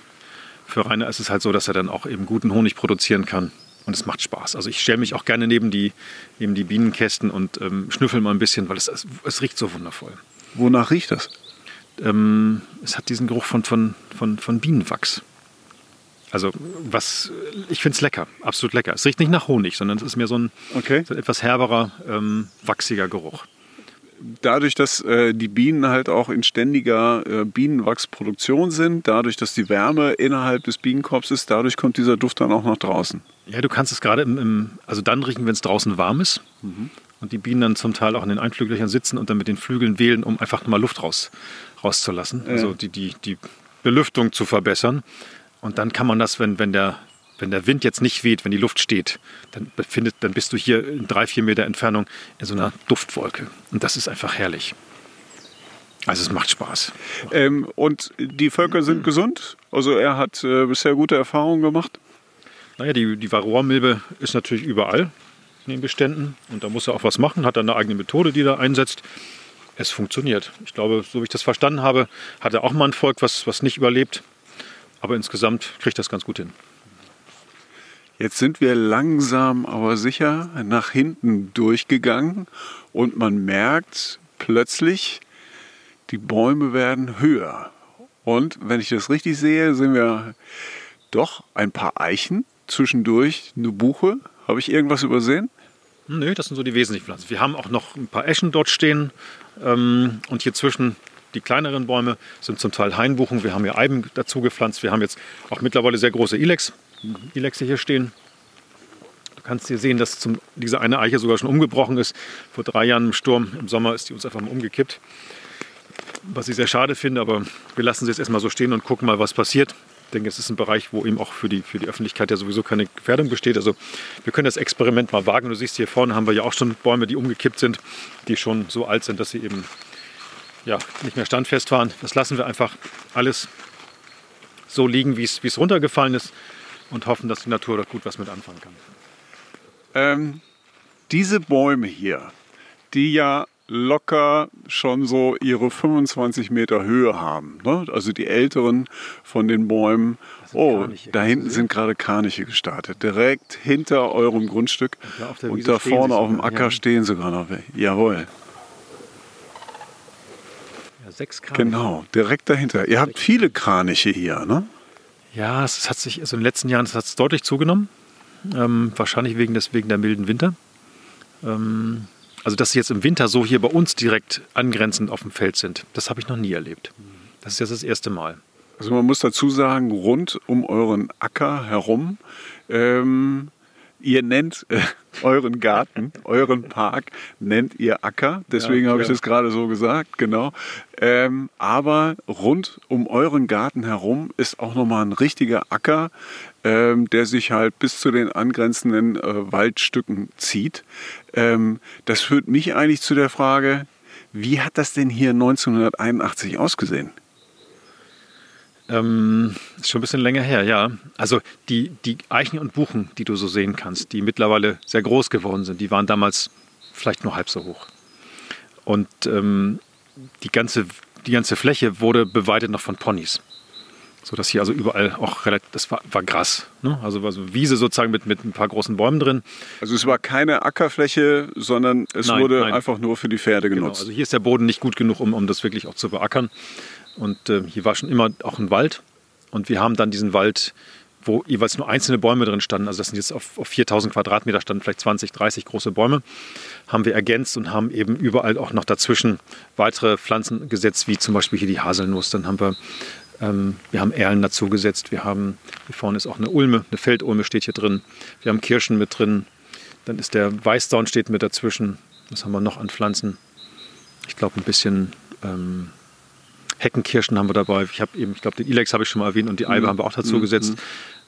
für Rainer ist es halt so, dass er dann auch eben guten Honig produzieren kann. Und es macht Spaß. Also ich stelle mich auch gerne neben die, neben die Bienenkästen und ähm, schnüffel mal ein bisschen, weil es, es, es, riecht so wundervoll. Wonach riecht das? Ähm, es hat diesen Geruch von, von, von, von Bienenwachs. Also was, ich finde es lecker, absolut lecker. Es riecht nicht nach Honig, sondern es ist mehr so ein, okay. so ein etwas herberer, ähm, wachsiger Geruch. dadurch, dass äh, die Bienen halt auch in ständiger äh, Bienenwachsproduktion sind, dadurch, dass die Wärme innerhalb des Bienenkorbs ist, dadurch kommt dieser Duft dann auch nach draußen. Ja, du kannst es gerade im, im, also dann riechen, wenn es draußen warm ist. Mhm. Und die Bienen dann zum Teil auch in den Einflüglöchern sitzen und dann mit den Flügeln wählen, um einfach mal Luft raus, rauszulassen. Ja. Also die, die, die Belüftung zu verbessern. Und dann kann man das, wenn, wenn der wenn der Wind jetzt nicht weht, wenn die Luft steht, dann, befindet, dann bist du hier in drei, vier Meter Entfernung in so einer Duftwolke. Und das ist einfach herrlich. Also es macht Spaß. Ähm, und die Völker sind gesund? Also er hat äh, bisher gute Erfahrungen gemacht? Naja, die, die Varroa-Milbe ist natürlich überall in den Beständen. Und da muss er auch was machen, hat er eine eigene Methode, die er einsetzt. Es funktioniert. Ich glaube, so wie ich das verstanden habe, hat er auch mal ein Volk, was, was nicht überlebt. Aber insgesamt kriegt das ganz gut hin. Jetzt sind wir langsam aber sicher nach hinten durchgegangen und man merkt plötzlich, die Bäume werden höher. Und wenn ich das richtig sehe, sehen wir doch ein paar Eichen, zwischendurch eine Buche. Habe ich irgendwas übersehen? Nö, das sind so die wesentlichen Pflanzen. Wir haben auch noch ein paar Eschen dort stehen. Ähm, und hier zwischen die kleineren Bäume sind zum Teil Hainbuchen. Wir haben hier Eiben dazu gepflanzt. Wir haben jetzt auch mittlerweile sehr große Ilex. Ilexe hier stehen. Du kannst hier sehen, dass zum, diese eine Eiche sogar schon umgebrochen ist. Vor drei Jahren im Sturm, im Sommer ist die uns einfach mal umgekippt. Was ich sehr schade finde, aber wir lassen sie jetzt erstmal so stehen und gucken mal, was passiert. Ich denke, es ist ein Bereich, wo eben auch für die, für die Öffentlichkeit ja sowieso keine Gefährdung besteht. Also wir können das Experiment mal wagen. Du siehst hier vorne haben wir ja auch schon Bäume, die umgekippt sind, die schon so alt sind, dass sie eben ja, nicht mehr standfest waren. Das lassen wir einfach alles so liegen, wie es runtergefallen ist und hoffen, dass die Natur dort gut was mit anfangen kann. Ähm, diese Bäume hier, die ja locker schon so ihre 25 Meter Höhe haben. Ne? Also die älteren von den Bäumen. Oh, da hinten sind gerade Kraniche gestartet. Direkt hinter eurem Grundstück. Und, und da vorne auf dem Acker ja. stehen sogar noch. Jawohl. Sechs Kraniche. Genau, direkt dahinter. Ihr habt viele Kraniche hier, ne? Ja, es hat sich, also in den letzten Jahren hat es deutlich zugenommen. Ähm, wahrscheinlich wegen, des, wegen der milden Winter. Ähm, also, dass sie jetzt im Winter so hier bei uns direkt angrenzend auf dem Feld sind, das habe ich noch nie erlebt. Das ist jetzt das erste Mal. Also man muss dazu sagen, rund um euren Acker herum ähm, Ihr nennt äh, euren Garten, euren Park, nennt ihr Acker. Deswegen ja, habe ich das gerade so gesagt, genau. Ähm, aber rund um euren Garten herum ist auch nochmal ein richtiger Acker, ähm, der sich halt bis zu den angrenzenden äh, Waldstücken zieht. Ähm, das führt mich eigentlich zu der Frage, wie hat das denn hier 1981 ausgesehen? Ähm, ist schon ein bisschen länger her, ja. Also die, die Eichen und Buchen, die du so sehen kannst, die mittlerweile sehr groß geworden sind, die waren damals vielleicht nur halb so hoch. Und ähm, die, ganze, die ganze Fläche wurde beweidet noch von Ponys. So dass hier also überall auch relativ, das war, war Gras. Ne? Also war so Wiese sozusagen mit, mit ein paar großen Bäumen drin. Also es war keine Ackerfläche, sondern es nein, wurde nein. einfach nur für die Pferde genau, genutzt. Genau, also hier ist der Boden nicht gut genug, um, um das wirklich auch zu beackern. Und äh, hier war schon immer auch ein Wald. Und wir haben dann diesen Wald, wo jeweils nur einzelne Bäume drin standen, also das sind jetzt auf, auf 4000 Quadratmeter standen vielleicht 20, 30 große Bäume, haben wir ergänzt und haben eben überall auch noch dazwischen weitere Pflanzen gesetzt, wie zum Beispiel hier die Haselnuss. Dann haben wir, ähm, wir haben Erlen dazu gesetzt. Wir haben, hier vorne ist auch eine Ulme, eine Feldulme steht hier drin. Wir haben Kirschen mit drin. Dann ist der Weißdorn steht mit dazwischen. Was haben wir noch an Pflanzen? Ich glaube ein bisschen ähm, Heckenkirschen haben wir dabei. Ich habe eben, ich glaube, den Ilex habe ich schon mal erwähnt und die Eibe mhm. haben wir auch dazu mhm. gesetzt.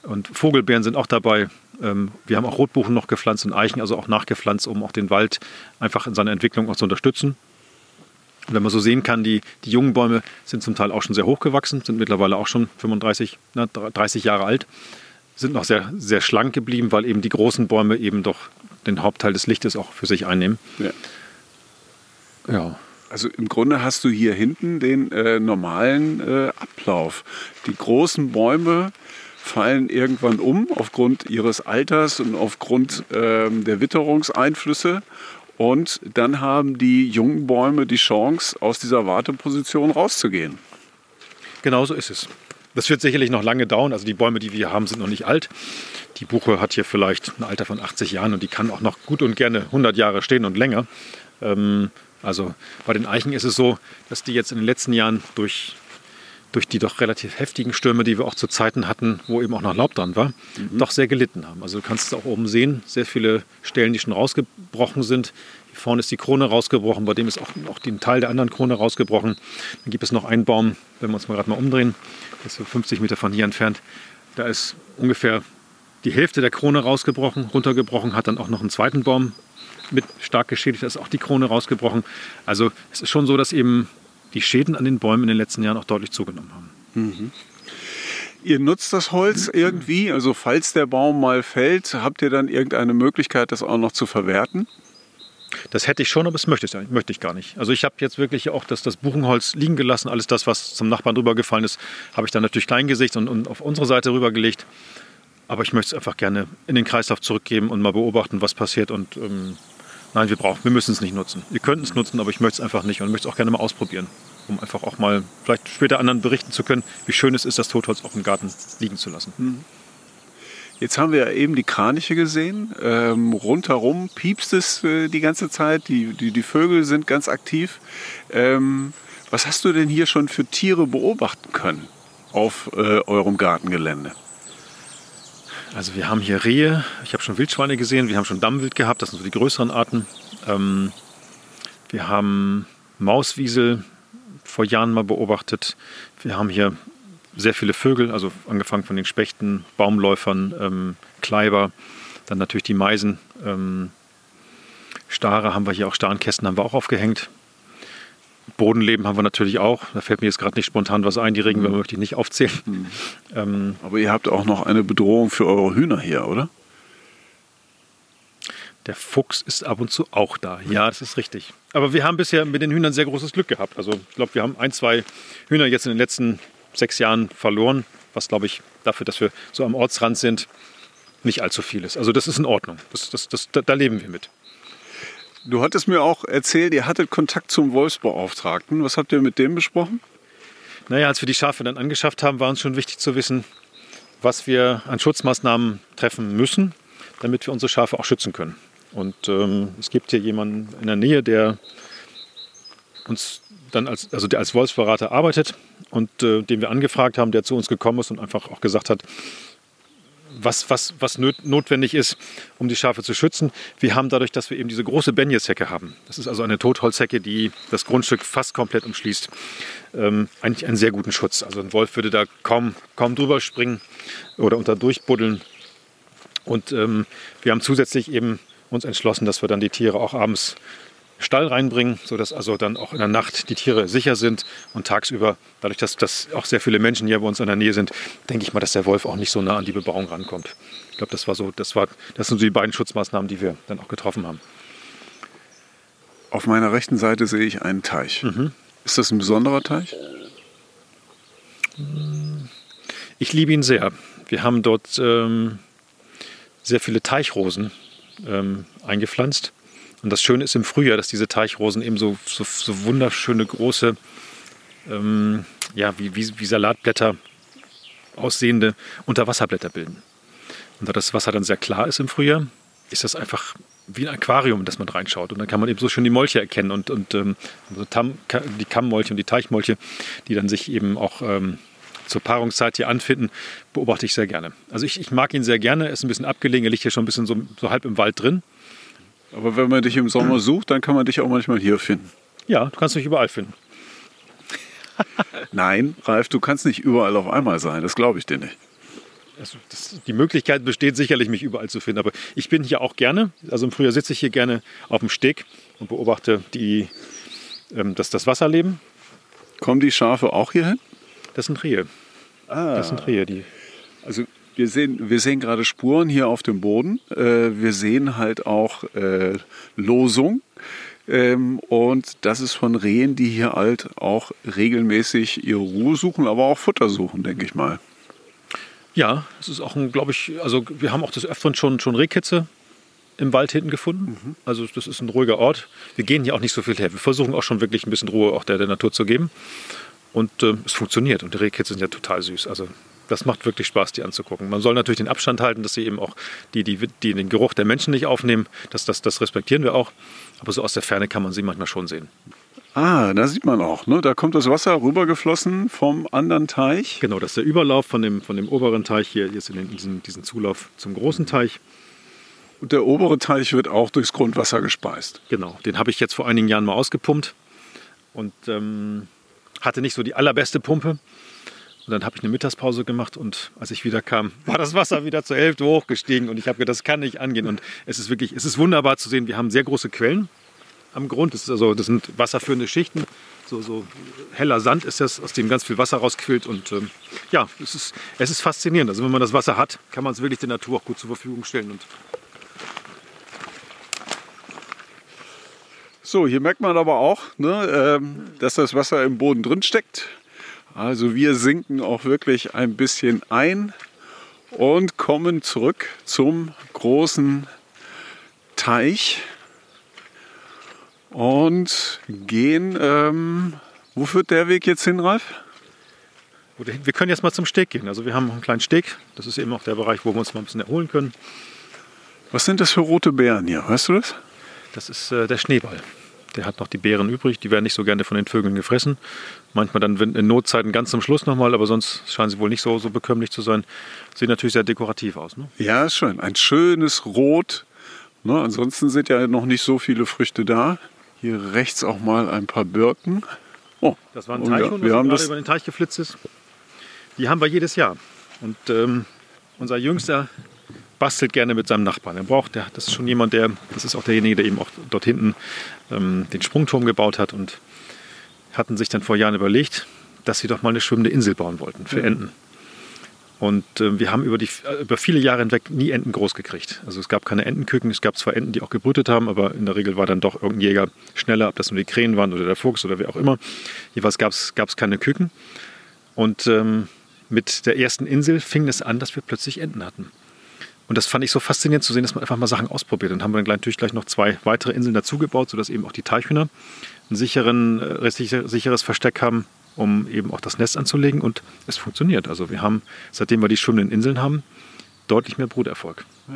Und Vogelbeeren sind auch dabei. Ähm, wir haben auch Rotbuchen noch gepflanzt und Eichen, also auch nachgepflanzt, um auch den Wald einfach in seiner Entwicklung auch zu unterstützen. Und wenn man so sehen kann, die, die jungen Bäume sind zum Teil auch schon sehr hoch gewachsen, sind mittlerweile auch schon 35, na, 30 Jahre alt, sind noch sehr, sehr schlank geblieben, weil eben die großen Bäume eben doch den Hauptteil des Lichtes auch für sich einnehmen. Ja. ja. Also im Grunde hast du hier hinten den äh, normalen äh, Ablauf. Die großen Bäume fallen irgendwann um aufgrund ihres Alters und aufgrund ähm, der Witterungseinflüsse. Und dann haben die jungen Bäume die Chance, aus dieser Warteposition rauszugehen. Genau so ist es. Das wird sicherlich noch lange dauern. Also die Bäume, die wir haben, sind noch nicht alt. Die Buche hat hier vielleicht ein Alter von 80 Jahren und die kann auch noch gut und gerne 100 Jahre stehen und länger. Ähm, Also bei den Eichen ist es so, dass die jetzt in den letzten Jahren durch, durch die doch relativ heftigen Stürme, die wir auch zu Zeiten hatten, wo eben auch noch Laub dran war, mhm. doch sehr gelitten haben. Also du kannst es auch oben sehen, sehr viele Stellen, die schon rausgebrochen sind. Hier vorne ist die Krone rausgebrochen, bei dem ist auch, auch den Teil der anderen Krone rausgebrochen. Dann gibt es noch einen Baum, wenn wir uns mal gerade mal umdrehen, der ist so 50 Meter von hier entfernt. Da ist ungefähr die Hälfte der Krone rausgebrochen, runtergebrochen, hat dann auch noch einen zweiten Baum mit stark geschädigt, da ist auch die Krone rausgebrochen. Also es ist schon so, dass eben die Schäden an den Bäumen in den letzten Jahren auch deutlich zugenommen haben. Mhm. Ihr nutzt das Holz irgendwie, also falls der Baum mal fällt, habt ihr dann irgendeine Möglichkeit, das auch noch zu verwerten? Das hätte ich schon, aber das möchte ich, möchte ich gar nicht. Also ich habe jetzt wirklich auch das, das Buchenholz liegen gelassen. Alles das, was zum Nachbarn drüber gefallen ist, habe ich dann natürlich klein gesicht und, und auf unsere Seite rübergelegt. Aber ich möchte es einfach gerne in den Kreislauf zurückgeben und mal beobachten, was passiert. Und ähm, nein, wir brauchen, wir müssen es nicht nutzen. Wir könnten es nutzen, aber ich möchte es einfach nicht und möchte es auch gerne mal ausprobieren, um einfach auch mal vielleicht später anderen berichten zu können, wie schön es ist, das Totholz auch im Garten liegen zu lassen. Mhm. Jetzt haben wir ja eben die Kraniche gesehen. Ähm, rundherum piepst es äh, die ganze Zeit. Die, die, die, Vögel sind ganz aktiv. Ähm, was hast du denn hier schon für Tiere beobachten können auf äh, eurem Gartengelände? Also wir haben hier Rehe, ich habe schon Wildschweine gesehen, wir haben schon Dammwild gehabt, das sind so die größeren Arten. Ähm, wir haben Mauswiesel vor Jahren mal beobachtet. Wir haben hier sehr viele Vögel, also angefangen von den Spechten, Baumläufern, ähm, Kleiber, dann natürlich die Meisen. Ähm, Stare haben wir hier auch, Starnkästen haben wir auch aufgehängt. Bodenleben haben wir natürlich auch. Da fällt mir jetzt gerade nicht spontan was ein. Die Regenwürmer mhm. möchte ich nicht aufzählen. Mhm. Ähm, Aber ihr habt auch noch eine Bedrohung für eure Hühner hier, oder? Der Fuchs ist ab und zu auch da. Ja, das ist richtig. Aber wir haben bisher mit den Hühnern sehr großes Glück gehabt. Also ich glaube, wir haben ein, zwei Hühner jetzt in den letzten sechs Jahren verloren, was glaube ich dafür, dass wir so am Ortsrand sind, nicht allzu viel ist. Also das ist in Ordnung. Das, das, das, da, da leben wir mit. Du hattest mir auch erzählt, ihr hattet Kontakt zum Wolfsbeauftragten. Was habt ihr mit dem besprochen? Naja, als wir die Schafe dann angeschafft haben, war uns schon wichtig zu wissen, was wir an Schutzmaßnahmen treffen müssen, damit wir unsere Schafe auch schützen können. Und ähm, es gibt hier jemanden in der Nähe, der uns dann als, also der als Wolfsberater arbeitet und äh, den wir angefragt haben, der zu uns gekommen ist und einfach auch gesagt hat, was, was, was notwendig ist, um die Schafe zu schützen. Wir haben dadurch, dass wir eben diese große Benjeshecke haben, das ist also eine Totholzhecke, die das Grundstück fast komplett umschließt, ähm, eigentlich einen sehr guten Schutz. Also ein Wolf würde da kaum, kaum drüber springen oder unter durchbuddeln. Und ähm, wir haben zusätzlich eben uns entschlossen, dass wir dann die Tiere auch abends Stall reinbringen, sodass also dann auch in der Nacht die Tiere sicher sind und tagsüber, dadurch, dass, dass auch sehr viele Menschen hier bei uns in der Nähe sind, denke ich mal, dass der Wolf auch nicht so nah an die Bebauung rankommt. Ich glaube, das war so, das war, das sind so die beiden Schutzmaßnahmen, die wir dann auch getroffen haben. Auf meiner rechten Seite sehe ich einen Teich. Mhm. Ist das ein besonderer Teich? Ich liebe ihn sehr. Wir haben dort ähm, sehr viele Teichrosen ähm, eingepflanzt. Und das Schöne ist im Frühjahr, dass diese Teichrosen eben so, so, so wunderschöne große, ähm, ja, wie, wie, wie Salatblätter aussehende Unterwasserblätter bilden. Und da das Wasser dann sehr klar ist im Frühjahr, ist das einfach wie ein Aquarium, das man reinschaut. Und dann kann man eben so schön die Molche erkennen und, und ähm, also Tam, die Kammmolche und die Teichmolche, die dann sich eben auch ähm, zur Paarungszeit hier anfinden, beobachte ich sehr gerne. Also ich, ich mag ihn sehr gerne, er ist ein bisschen abgelegen, er liegt hier schon ein bisschen so, so halb im Wald drin. Aber wenn man dich im Sommer sucht, dann kann man dich auch manchmal hier finden. Ja, du kannst mich überall finden. Nein, Ralf, du kannst nicht überall auf einmal sein. Das glaube ich dir nicht. Also das, die Möglichkeit besteht sicherlich, mich überall zu finden. Aber ich bin hier auch gerne. Also im Frühjahr sitze ich hier gerne auf dem Steg und beobachte die, ähm, das, das Wasserleben. Kommen die Schafe auch hierhin? Das sind Rehe. Ah. Das sind Rehe, die. Also wir sehen, wir sehen gerade Spuren hier auf dem Boden. Äh, wir sehen halt auch äh, Losung. Ähm, und das ist von Rehen, die hier halt auch regelmäßig ihre Ruhe suchen, aber auch Futter suchen, denke ich mal. Ja, es ist auch ein, glaube ich, also wir haben auch das Öfteren schon, schon Rehkitze im Wald hinten gefunden. Mhm. Also das ist ein ruhiger Ort. Wir gehen hier auch nicht so viel her. Wir versuchen auch schon wirklich ein bisschen Ruhe auch der, der Natur zu geben. Und äh, es funktioniert. Und die Rehkitze sind ja total süß. Also das macht wirklich Spaß, die anzugucken. Man soll natürlich den Abstand halten, dass sie eben auch die, die, die den Geruch der Menschen nicht aufnehmen. Das, das, das respektieren wir auch. Aber so aus der Ferne kann man sie manchmal schon sehen. Ah, da sieht man auch. Ne? Da kommt das Wasser rübergeflossen vom anderen Teich. Genau, das ist der Überlauf von dem, von dem oberen Teich hier, jetzt in diesen, diesen Zulauf zum großen Teich. Und der obere Teich wird auch durchs Grundwasser gespeist. Genau, den habe ich jetzt vor einigen Jahren mal ausgepumpt und ähm, hatte nicht so die allerbeste Pumpe. Und dann habe ich eine Mittagspause gemacht und als ich wieder kam, war das Wasser wieder zur Hälfte hochgestiegen und ich habe gedacht, das kann nicht angehen. Und es ist wirklich, es ist wunderbar zu sehen. Wir haben sehr große Quellen am Grund. Das, also, das sind wasserführende Schichten. So, so heller Sand ist das, aus dem ganz viel Wasser rausquillt. Und ähm, ja, es ist, es ist faszinierend. Also wenn man das Wasser hat, kann man es wirklich der Natur auch gut zur Verfügung stellen. Und so, hier merkt man aber auch, ne, ähm, dass das Wasser im Boden drin steckt. Also wir sinken auch wirklich ein bisschen ein und kommen zurück zum großen Teich und gehen. Ähm, wo führt der Weg jetzt hin, Ralf? Wir können jetzt mal zum Steg gehen. Also wir haben einen kleinen Steg. Das ist eben auch der Bereich, wo wir uns mal ein bisschen erholen können. Was sind das für rote Beeren hier? Weißt du das? Das ist äh, der Schneeball. Der hat noch die Beeren übrig. Die werden nicht so gerne von den Vögeln gefressen. Manchmal dann in Notzeiten ganz zum Schluss nochmal, aber sonst scheinen sie wohl nicht so, so bekömmlich zu sein. Sieht natürlich sehr dekorativ aus. Ne? Ja, ist schön. Ein schönes Rot. Ne? Ansonsten sind ja noch nicht so viele Früchte da. Hier rechts auch mal ein paar Birken. Oh, das war ein Teichhuhn, ja, wir haben das über den Teich geflitzt ist. Die haben wir jedes Jahr. Und ähm, unser Jüngster bastelt gerne mit seinem Nachbarn. Er braucht, der, das ist schon jemand, der, das ist auch derjenige, der eben auch dort hinten ähm, den Sprungturm gebaut hat und hatten sich dann vor Jahren überlegt, dass sie doch mal eine schwimmende Insel bauen wollten für Enten. Und äh, wir haben über, die, über viele Jahre hinweg nie Enten groß gekriegt. Also es gab keine Entenküken, es gab zwar Enten, die auch gebrütet haben, aber in der Regel war dann doch irgendein Jäger schneller, ob das nur die Krähen waren oder der Fuchs oder wer auch immer. Jeweils gab es keine Küken. Und ähm, mit der ersten Insel fing es an, dass wir plötzlich Enten hatten. Und das fand ich so faszinierend zu sehen, dass man einfach mal Sachen ausprobiert. Dann haben wir dann natürlich gleich noch zwei weitere Inseln dazugebaut, sodass eben auch die Teichhühner ein sicheren, äh, sicheres Versteck haben, um eben auch das Nest anzulegen. Und es funktioniert. Also wir haben, seitdem wir die schwimmenden Inseln haben, deutlich mehr Bruterfolg. Ja.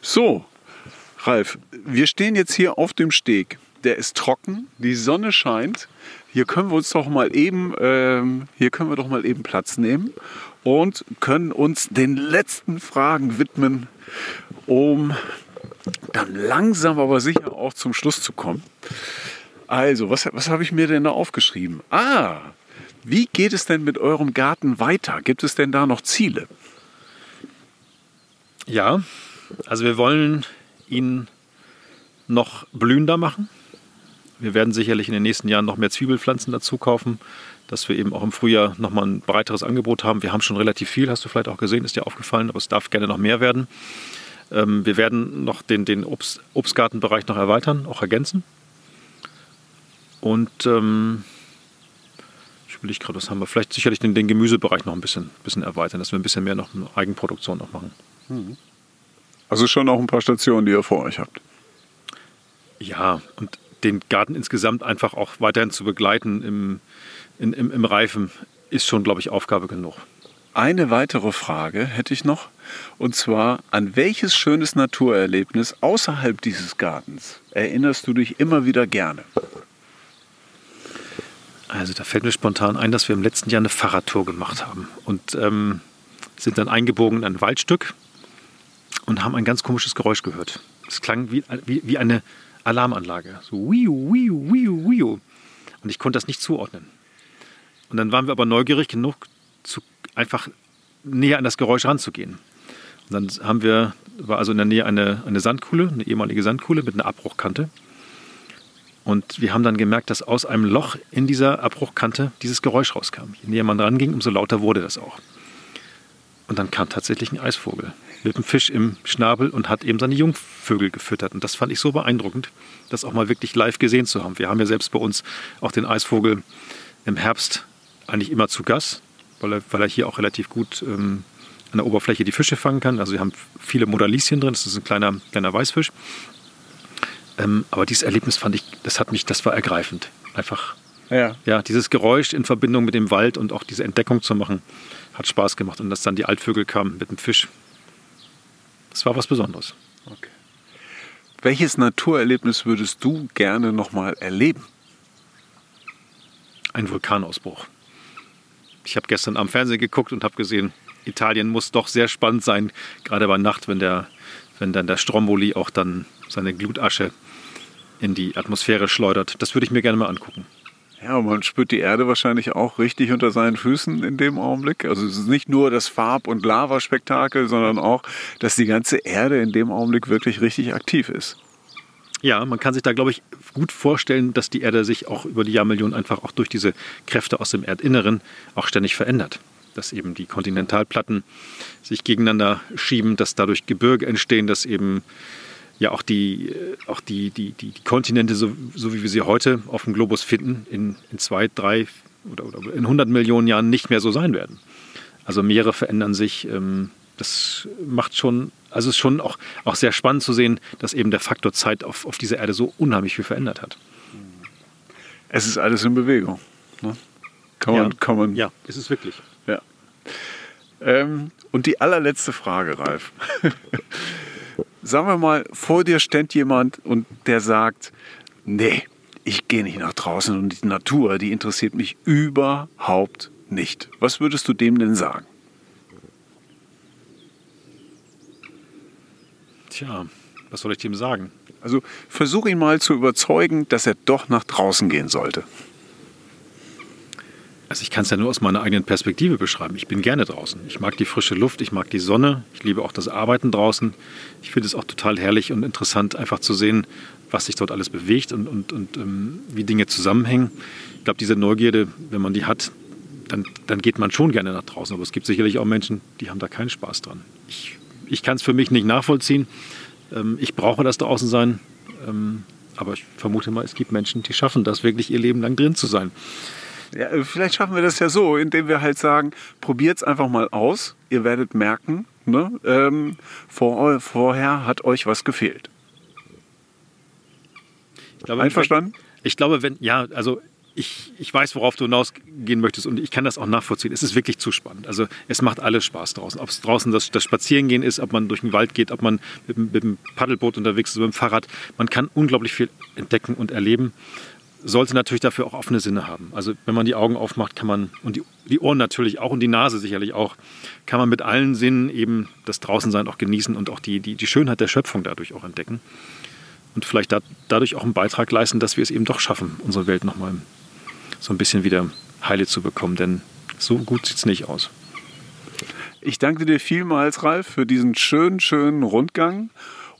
So, Ralf, wir stehen jetzt hier auf dem Steg. Der ist trocken, die Sonne scheint. Hier können wir uns doch mal eben, ähm, hier können wir doch mal eben Platz nehmen und können uns den letzten Fragen widmen, um dann langsam aber sicher auch zum Schluss zu kommen. Also, was, was habe ich mir denn da aufgeschrieben? Ah, wie geht es denn mit eurem Garten weiter? Gibt es denn da noch Ziele? Ja, also wir wollen ihn noch blühender machen. Wir werden sicherlich in den nächsten Jahren noch mehr Zwiebelpflanzen dazu kaufen dass wir eben auch im Frühjahr nochmal ein breiteres Angebot haben. Wir haben schon relativ viel, hast du vielleicht auch gesehen, ist dir aufgefallen, aber es darf gerne noch mehr werden. Ähm, wir werden noch den, den Obst, Obstgartenbereich noch erweitern, auch ergänzen. Und ähm, ich will gerade, was haben wir? Vielleicht sicherlich den, den Gemüsebereich noch ein bisschen, bisschen erweitern, dass wir ein bisschen mehr noch Eigenproduktion noch machen. Mhm. Also schon auch ein paar Stationen, die ihr vor euch habt. Ja, und den Garten insgesamt einfach auch weiterhin zu begleiten im, in, im, im Reifen ist schon, glaube ich, Aufgabe genug. Eine weitere Frage hätte ich noch. Und zwar, an welches schönes Naturerlebnis außerhalb dieses Gartens erinnerst du dich immer wieder gerne? Also da fällt mir spontan ein, dass wir im letzten Jahr eine Fahrradtour gemacht haben und ähm, sind dann eingebogen in ein Waldstück und haben ein ganz komisches Geräusch gehört. Es klang wie, wie, wie eine Alarmanlage. So wiu, wiu, wiu, wiu. Und ich konnte das nicht zuordnen. Und dann waren wir aber neugierig genug, zu, einfach näher an das Geräusch ranzugehen. Und dann haben wir, war also in der Nähe eine, eine Sandkuhle, eine ehemalige Sandkuhle mit einer Abbruchkante. Und wir haben dann gemerkt, dass aus einem Loch in dieser Abbruchkante dieses Geräusch rauskam. Je näher man ranging, umso lauter wurde das auch. Und dann kam tatsächlich ein Eisvogel mit einem Fisch im Schnabel und hat eben seine Jungvögel gefüttert. Und das fand ich so beeindruckend, das auch mal wirklich live gesehen zu haben. Wir haben ja selbst bei uns auch den Eisvogel im Herbst eigentlich immer zu Gast, weil er, weil er hier auch relativ gut ähm, an der Oberfläche die Fische fangen kann. Also wir haben viele Modalischen drin, das ist ein kleiner, kleiner Weißfisch. Ähm, aber dieses Erlebnis fand ich, das hat mich, das war ergreifend. Einfach Ja. ja, dieses Geräusch in Verbindung mit dem Wald und auch diese Entdeckung zu machen, hat Spaß gemacht. Und dass dann die Altvögel kamen mit dem Fisch, das war was Besonderes. Okay. Welches Naturerlebnis würdest du gerne nochmal erleben? Ein Vulkanausbruch. Ich habe gestern am Fernsehen geguckt und habe gesehen, Italien muss doch sehr spannend sein, gerade bei Nacht, wenn, der, wenn dann der Stromboli auch dann seine Glutasche in die Atmosphäre schleudert. Das würde ich mir gerne mal angucken. Ja, man spürt die Erde wahrscheinlich auch richtig unter seinen Füßen in dem Augenblick. Also es ist nicht nur das Farb- und Lavaspektakel, sondern auch, dass die ganze Erde in dem Augenblick wirklich richtig aktiv ist. Ja, man kann sich da, glaube ich, gut vorstellen, dass die Erde sich auch über die Jahrmillionen einfach auch durch diese Kräfte aus dem Erdinneren auch ständig verändert. Dass eben die Kontinentalplatten sich gegeneinander schieben, dass dadurch Gebirge entstehen, dass eben ja auch die, äh, auch die, die, die, die Kontinente, so, so, wie wir sie heute auf dem Globus finden, in, in zwei, drei oder, oder in 100 Millionen Jahren nicht mehr so sein werden. Also Meere verändern sich. Ähm, das macht schon, also es ist schon auch, auch sehr spannend zu sehen, dass eben der Faktor Zeit auf, auf dieser Erde so unheimlich viel verändert hat. Es ist alles in Bewegung. Ne? Kann man, ja. kann man, ja, ist es wirklich. Ja. Ähm, und die allerletzte Frage, Ralf. sagen wir mal, vor dir steht jemand und der sagt, nee, ich gehe nicht nach draußen und die Natur, die interessiert mich überhaupt nicht. Was würdest du dem denn sagen? Tja, was soll ich dem sagen? Also versuch ihn mal zu überzeugen, dass er doch nach draußen gehen sollte. Also ich kann es ja nur aus meiner eigenen Perspektive beschreiben. Ich bin gerne draußen. Ich mag die frische Luft, ich mag die Sonne, ich liebe auch das Arbeiten draußen. Ich finde es auch total herrlich und interessant, einfach zu sehen, was sich dort alles bewegt und, und, und ähm, wie Dinge zusammenhängen. Ich glaube, diese Neugierde, wenn man die hat, dann, dann geht man schon gerne nach draußen. Aber es gibt sicherlich auch Menschen, die haben da keinen Spaß dran. Ich, ich kann es für mich nicht nachvollziehen. Ähm, ich brauche das draußen sein. Ähm, aber ich vermute mal, es gibt Menschen, die schaffen das wirklich ihr Leben lang drin zu sein. Ja, äh, vielleicht schaffen wir das ja so, indem wir halt sagen, probiert es einfach mal aus. Ihr werdet merken, ne, ähm, vor, vorher hat euch was gefehlt. Ich glaube, Einverstanden? Ich, ich glaube, wenn, ja, also ich, ich weiß, worauf du hinausgehen möchtest und ich kann das auch nachvollziehen. Es ist wirklich zu spannend. Also es macht alles Spaß draußen. Ob es draußen das, das Spazierengehen ist, ob man durch den Wald geht, ob man mit, mit dem Paddelboot unterwegs ist, mit dem Fahrrad. Man kann unglaublich viel entdecken und erleben sollte natürlich dafür auch offene Sinne haben. Also wenn man die Augen aufmacht, kann man, und die, die Ohren natürlich auch und die Nase sicherlich auch, kann man mit allen Sinnen eben das Draußensein auch genießen und auch die, die, die Schönheit der Schöpfung dadurch auch entdecken. Und vielleicht da, dadurch auch einen Beitrag leisten, dass wir es eben doch schaffen, unsere Welt nochmal so ein bisschen wieder heile zu bekommen. Denn so gut sieht es nicht aus. Ich danke dir vielmals, Ralf, für diesen schönen, schönen Rundgang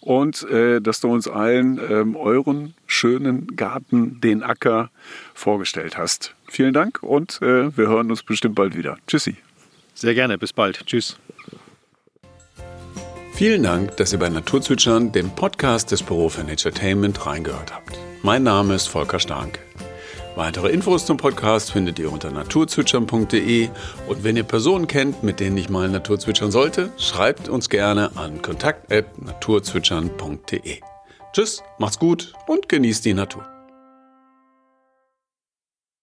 und äh, dass du uns allen ähm, euren schönen Garten, den Acker, vorgestellt hast. Vielen Dank und äh, wir hören uns bestimmt bald wieder. Tschüssi. Sehr gerne, bis bald. Tschüss. Vielen Dank, dass ihr bei Naturzwitschern, dem Podcast des Büro für Naturetainment, reingehört habt. Mein Name ist Volker Stark. Weitere Infos zum Podcast findet ihr unter naturzwitschern.de und wenn ihr Personen kennt, mit denen ich mal Naturzwitschern sollte, schreibt uns gerne an kontakt@naturzwitschern.de. Tschüss, macht's gut und genießt die Natur.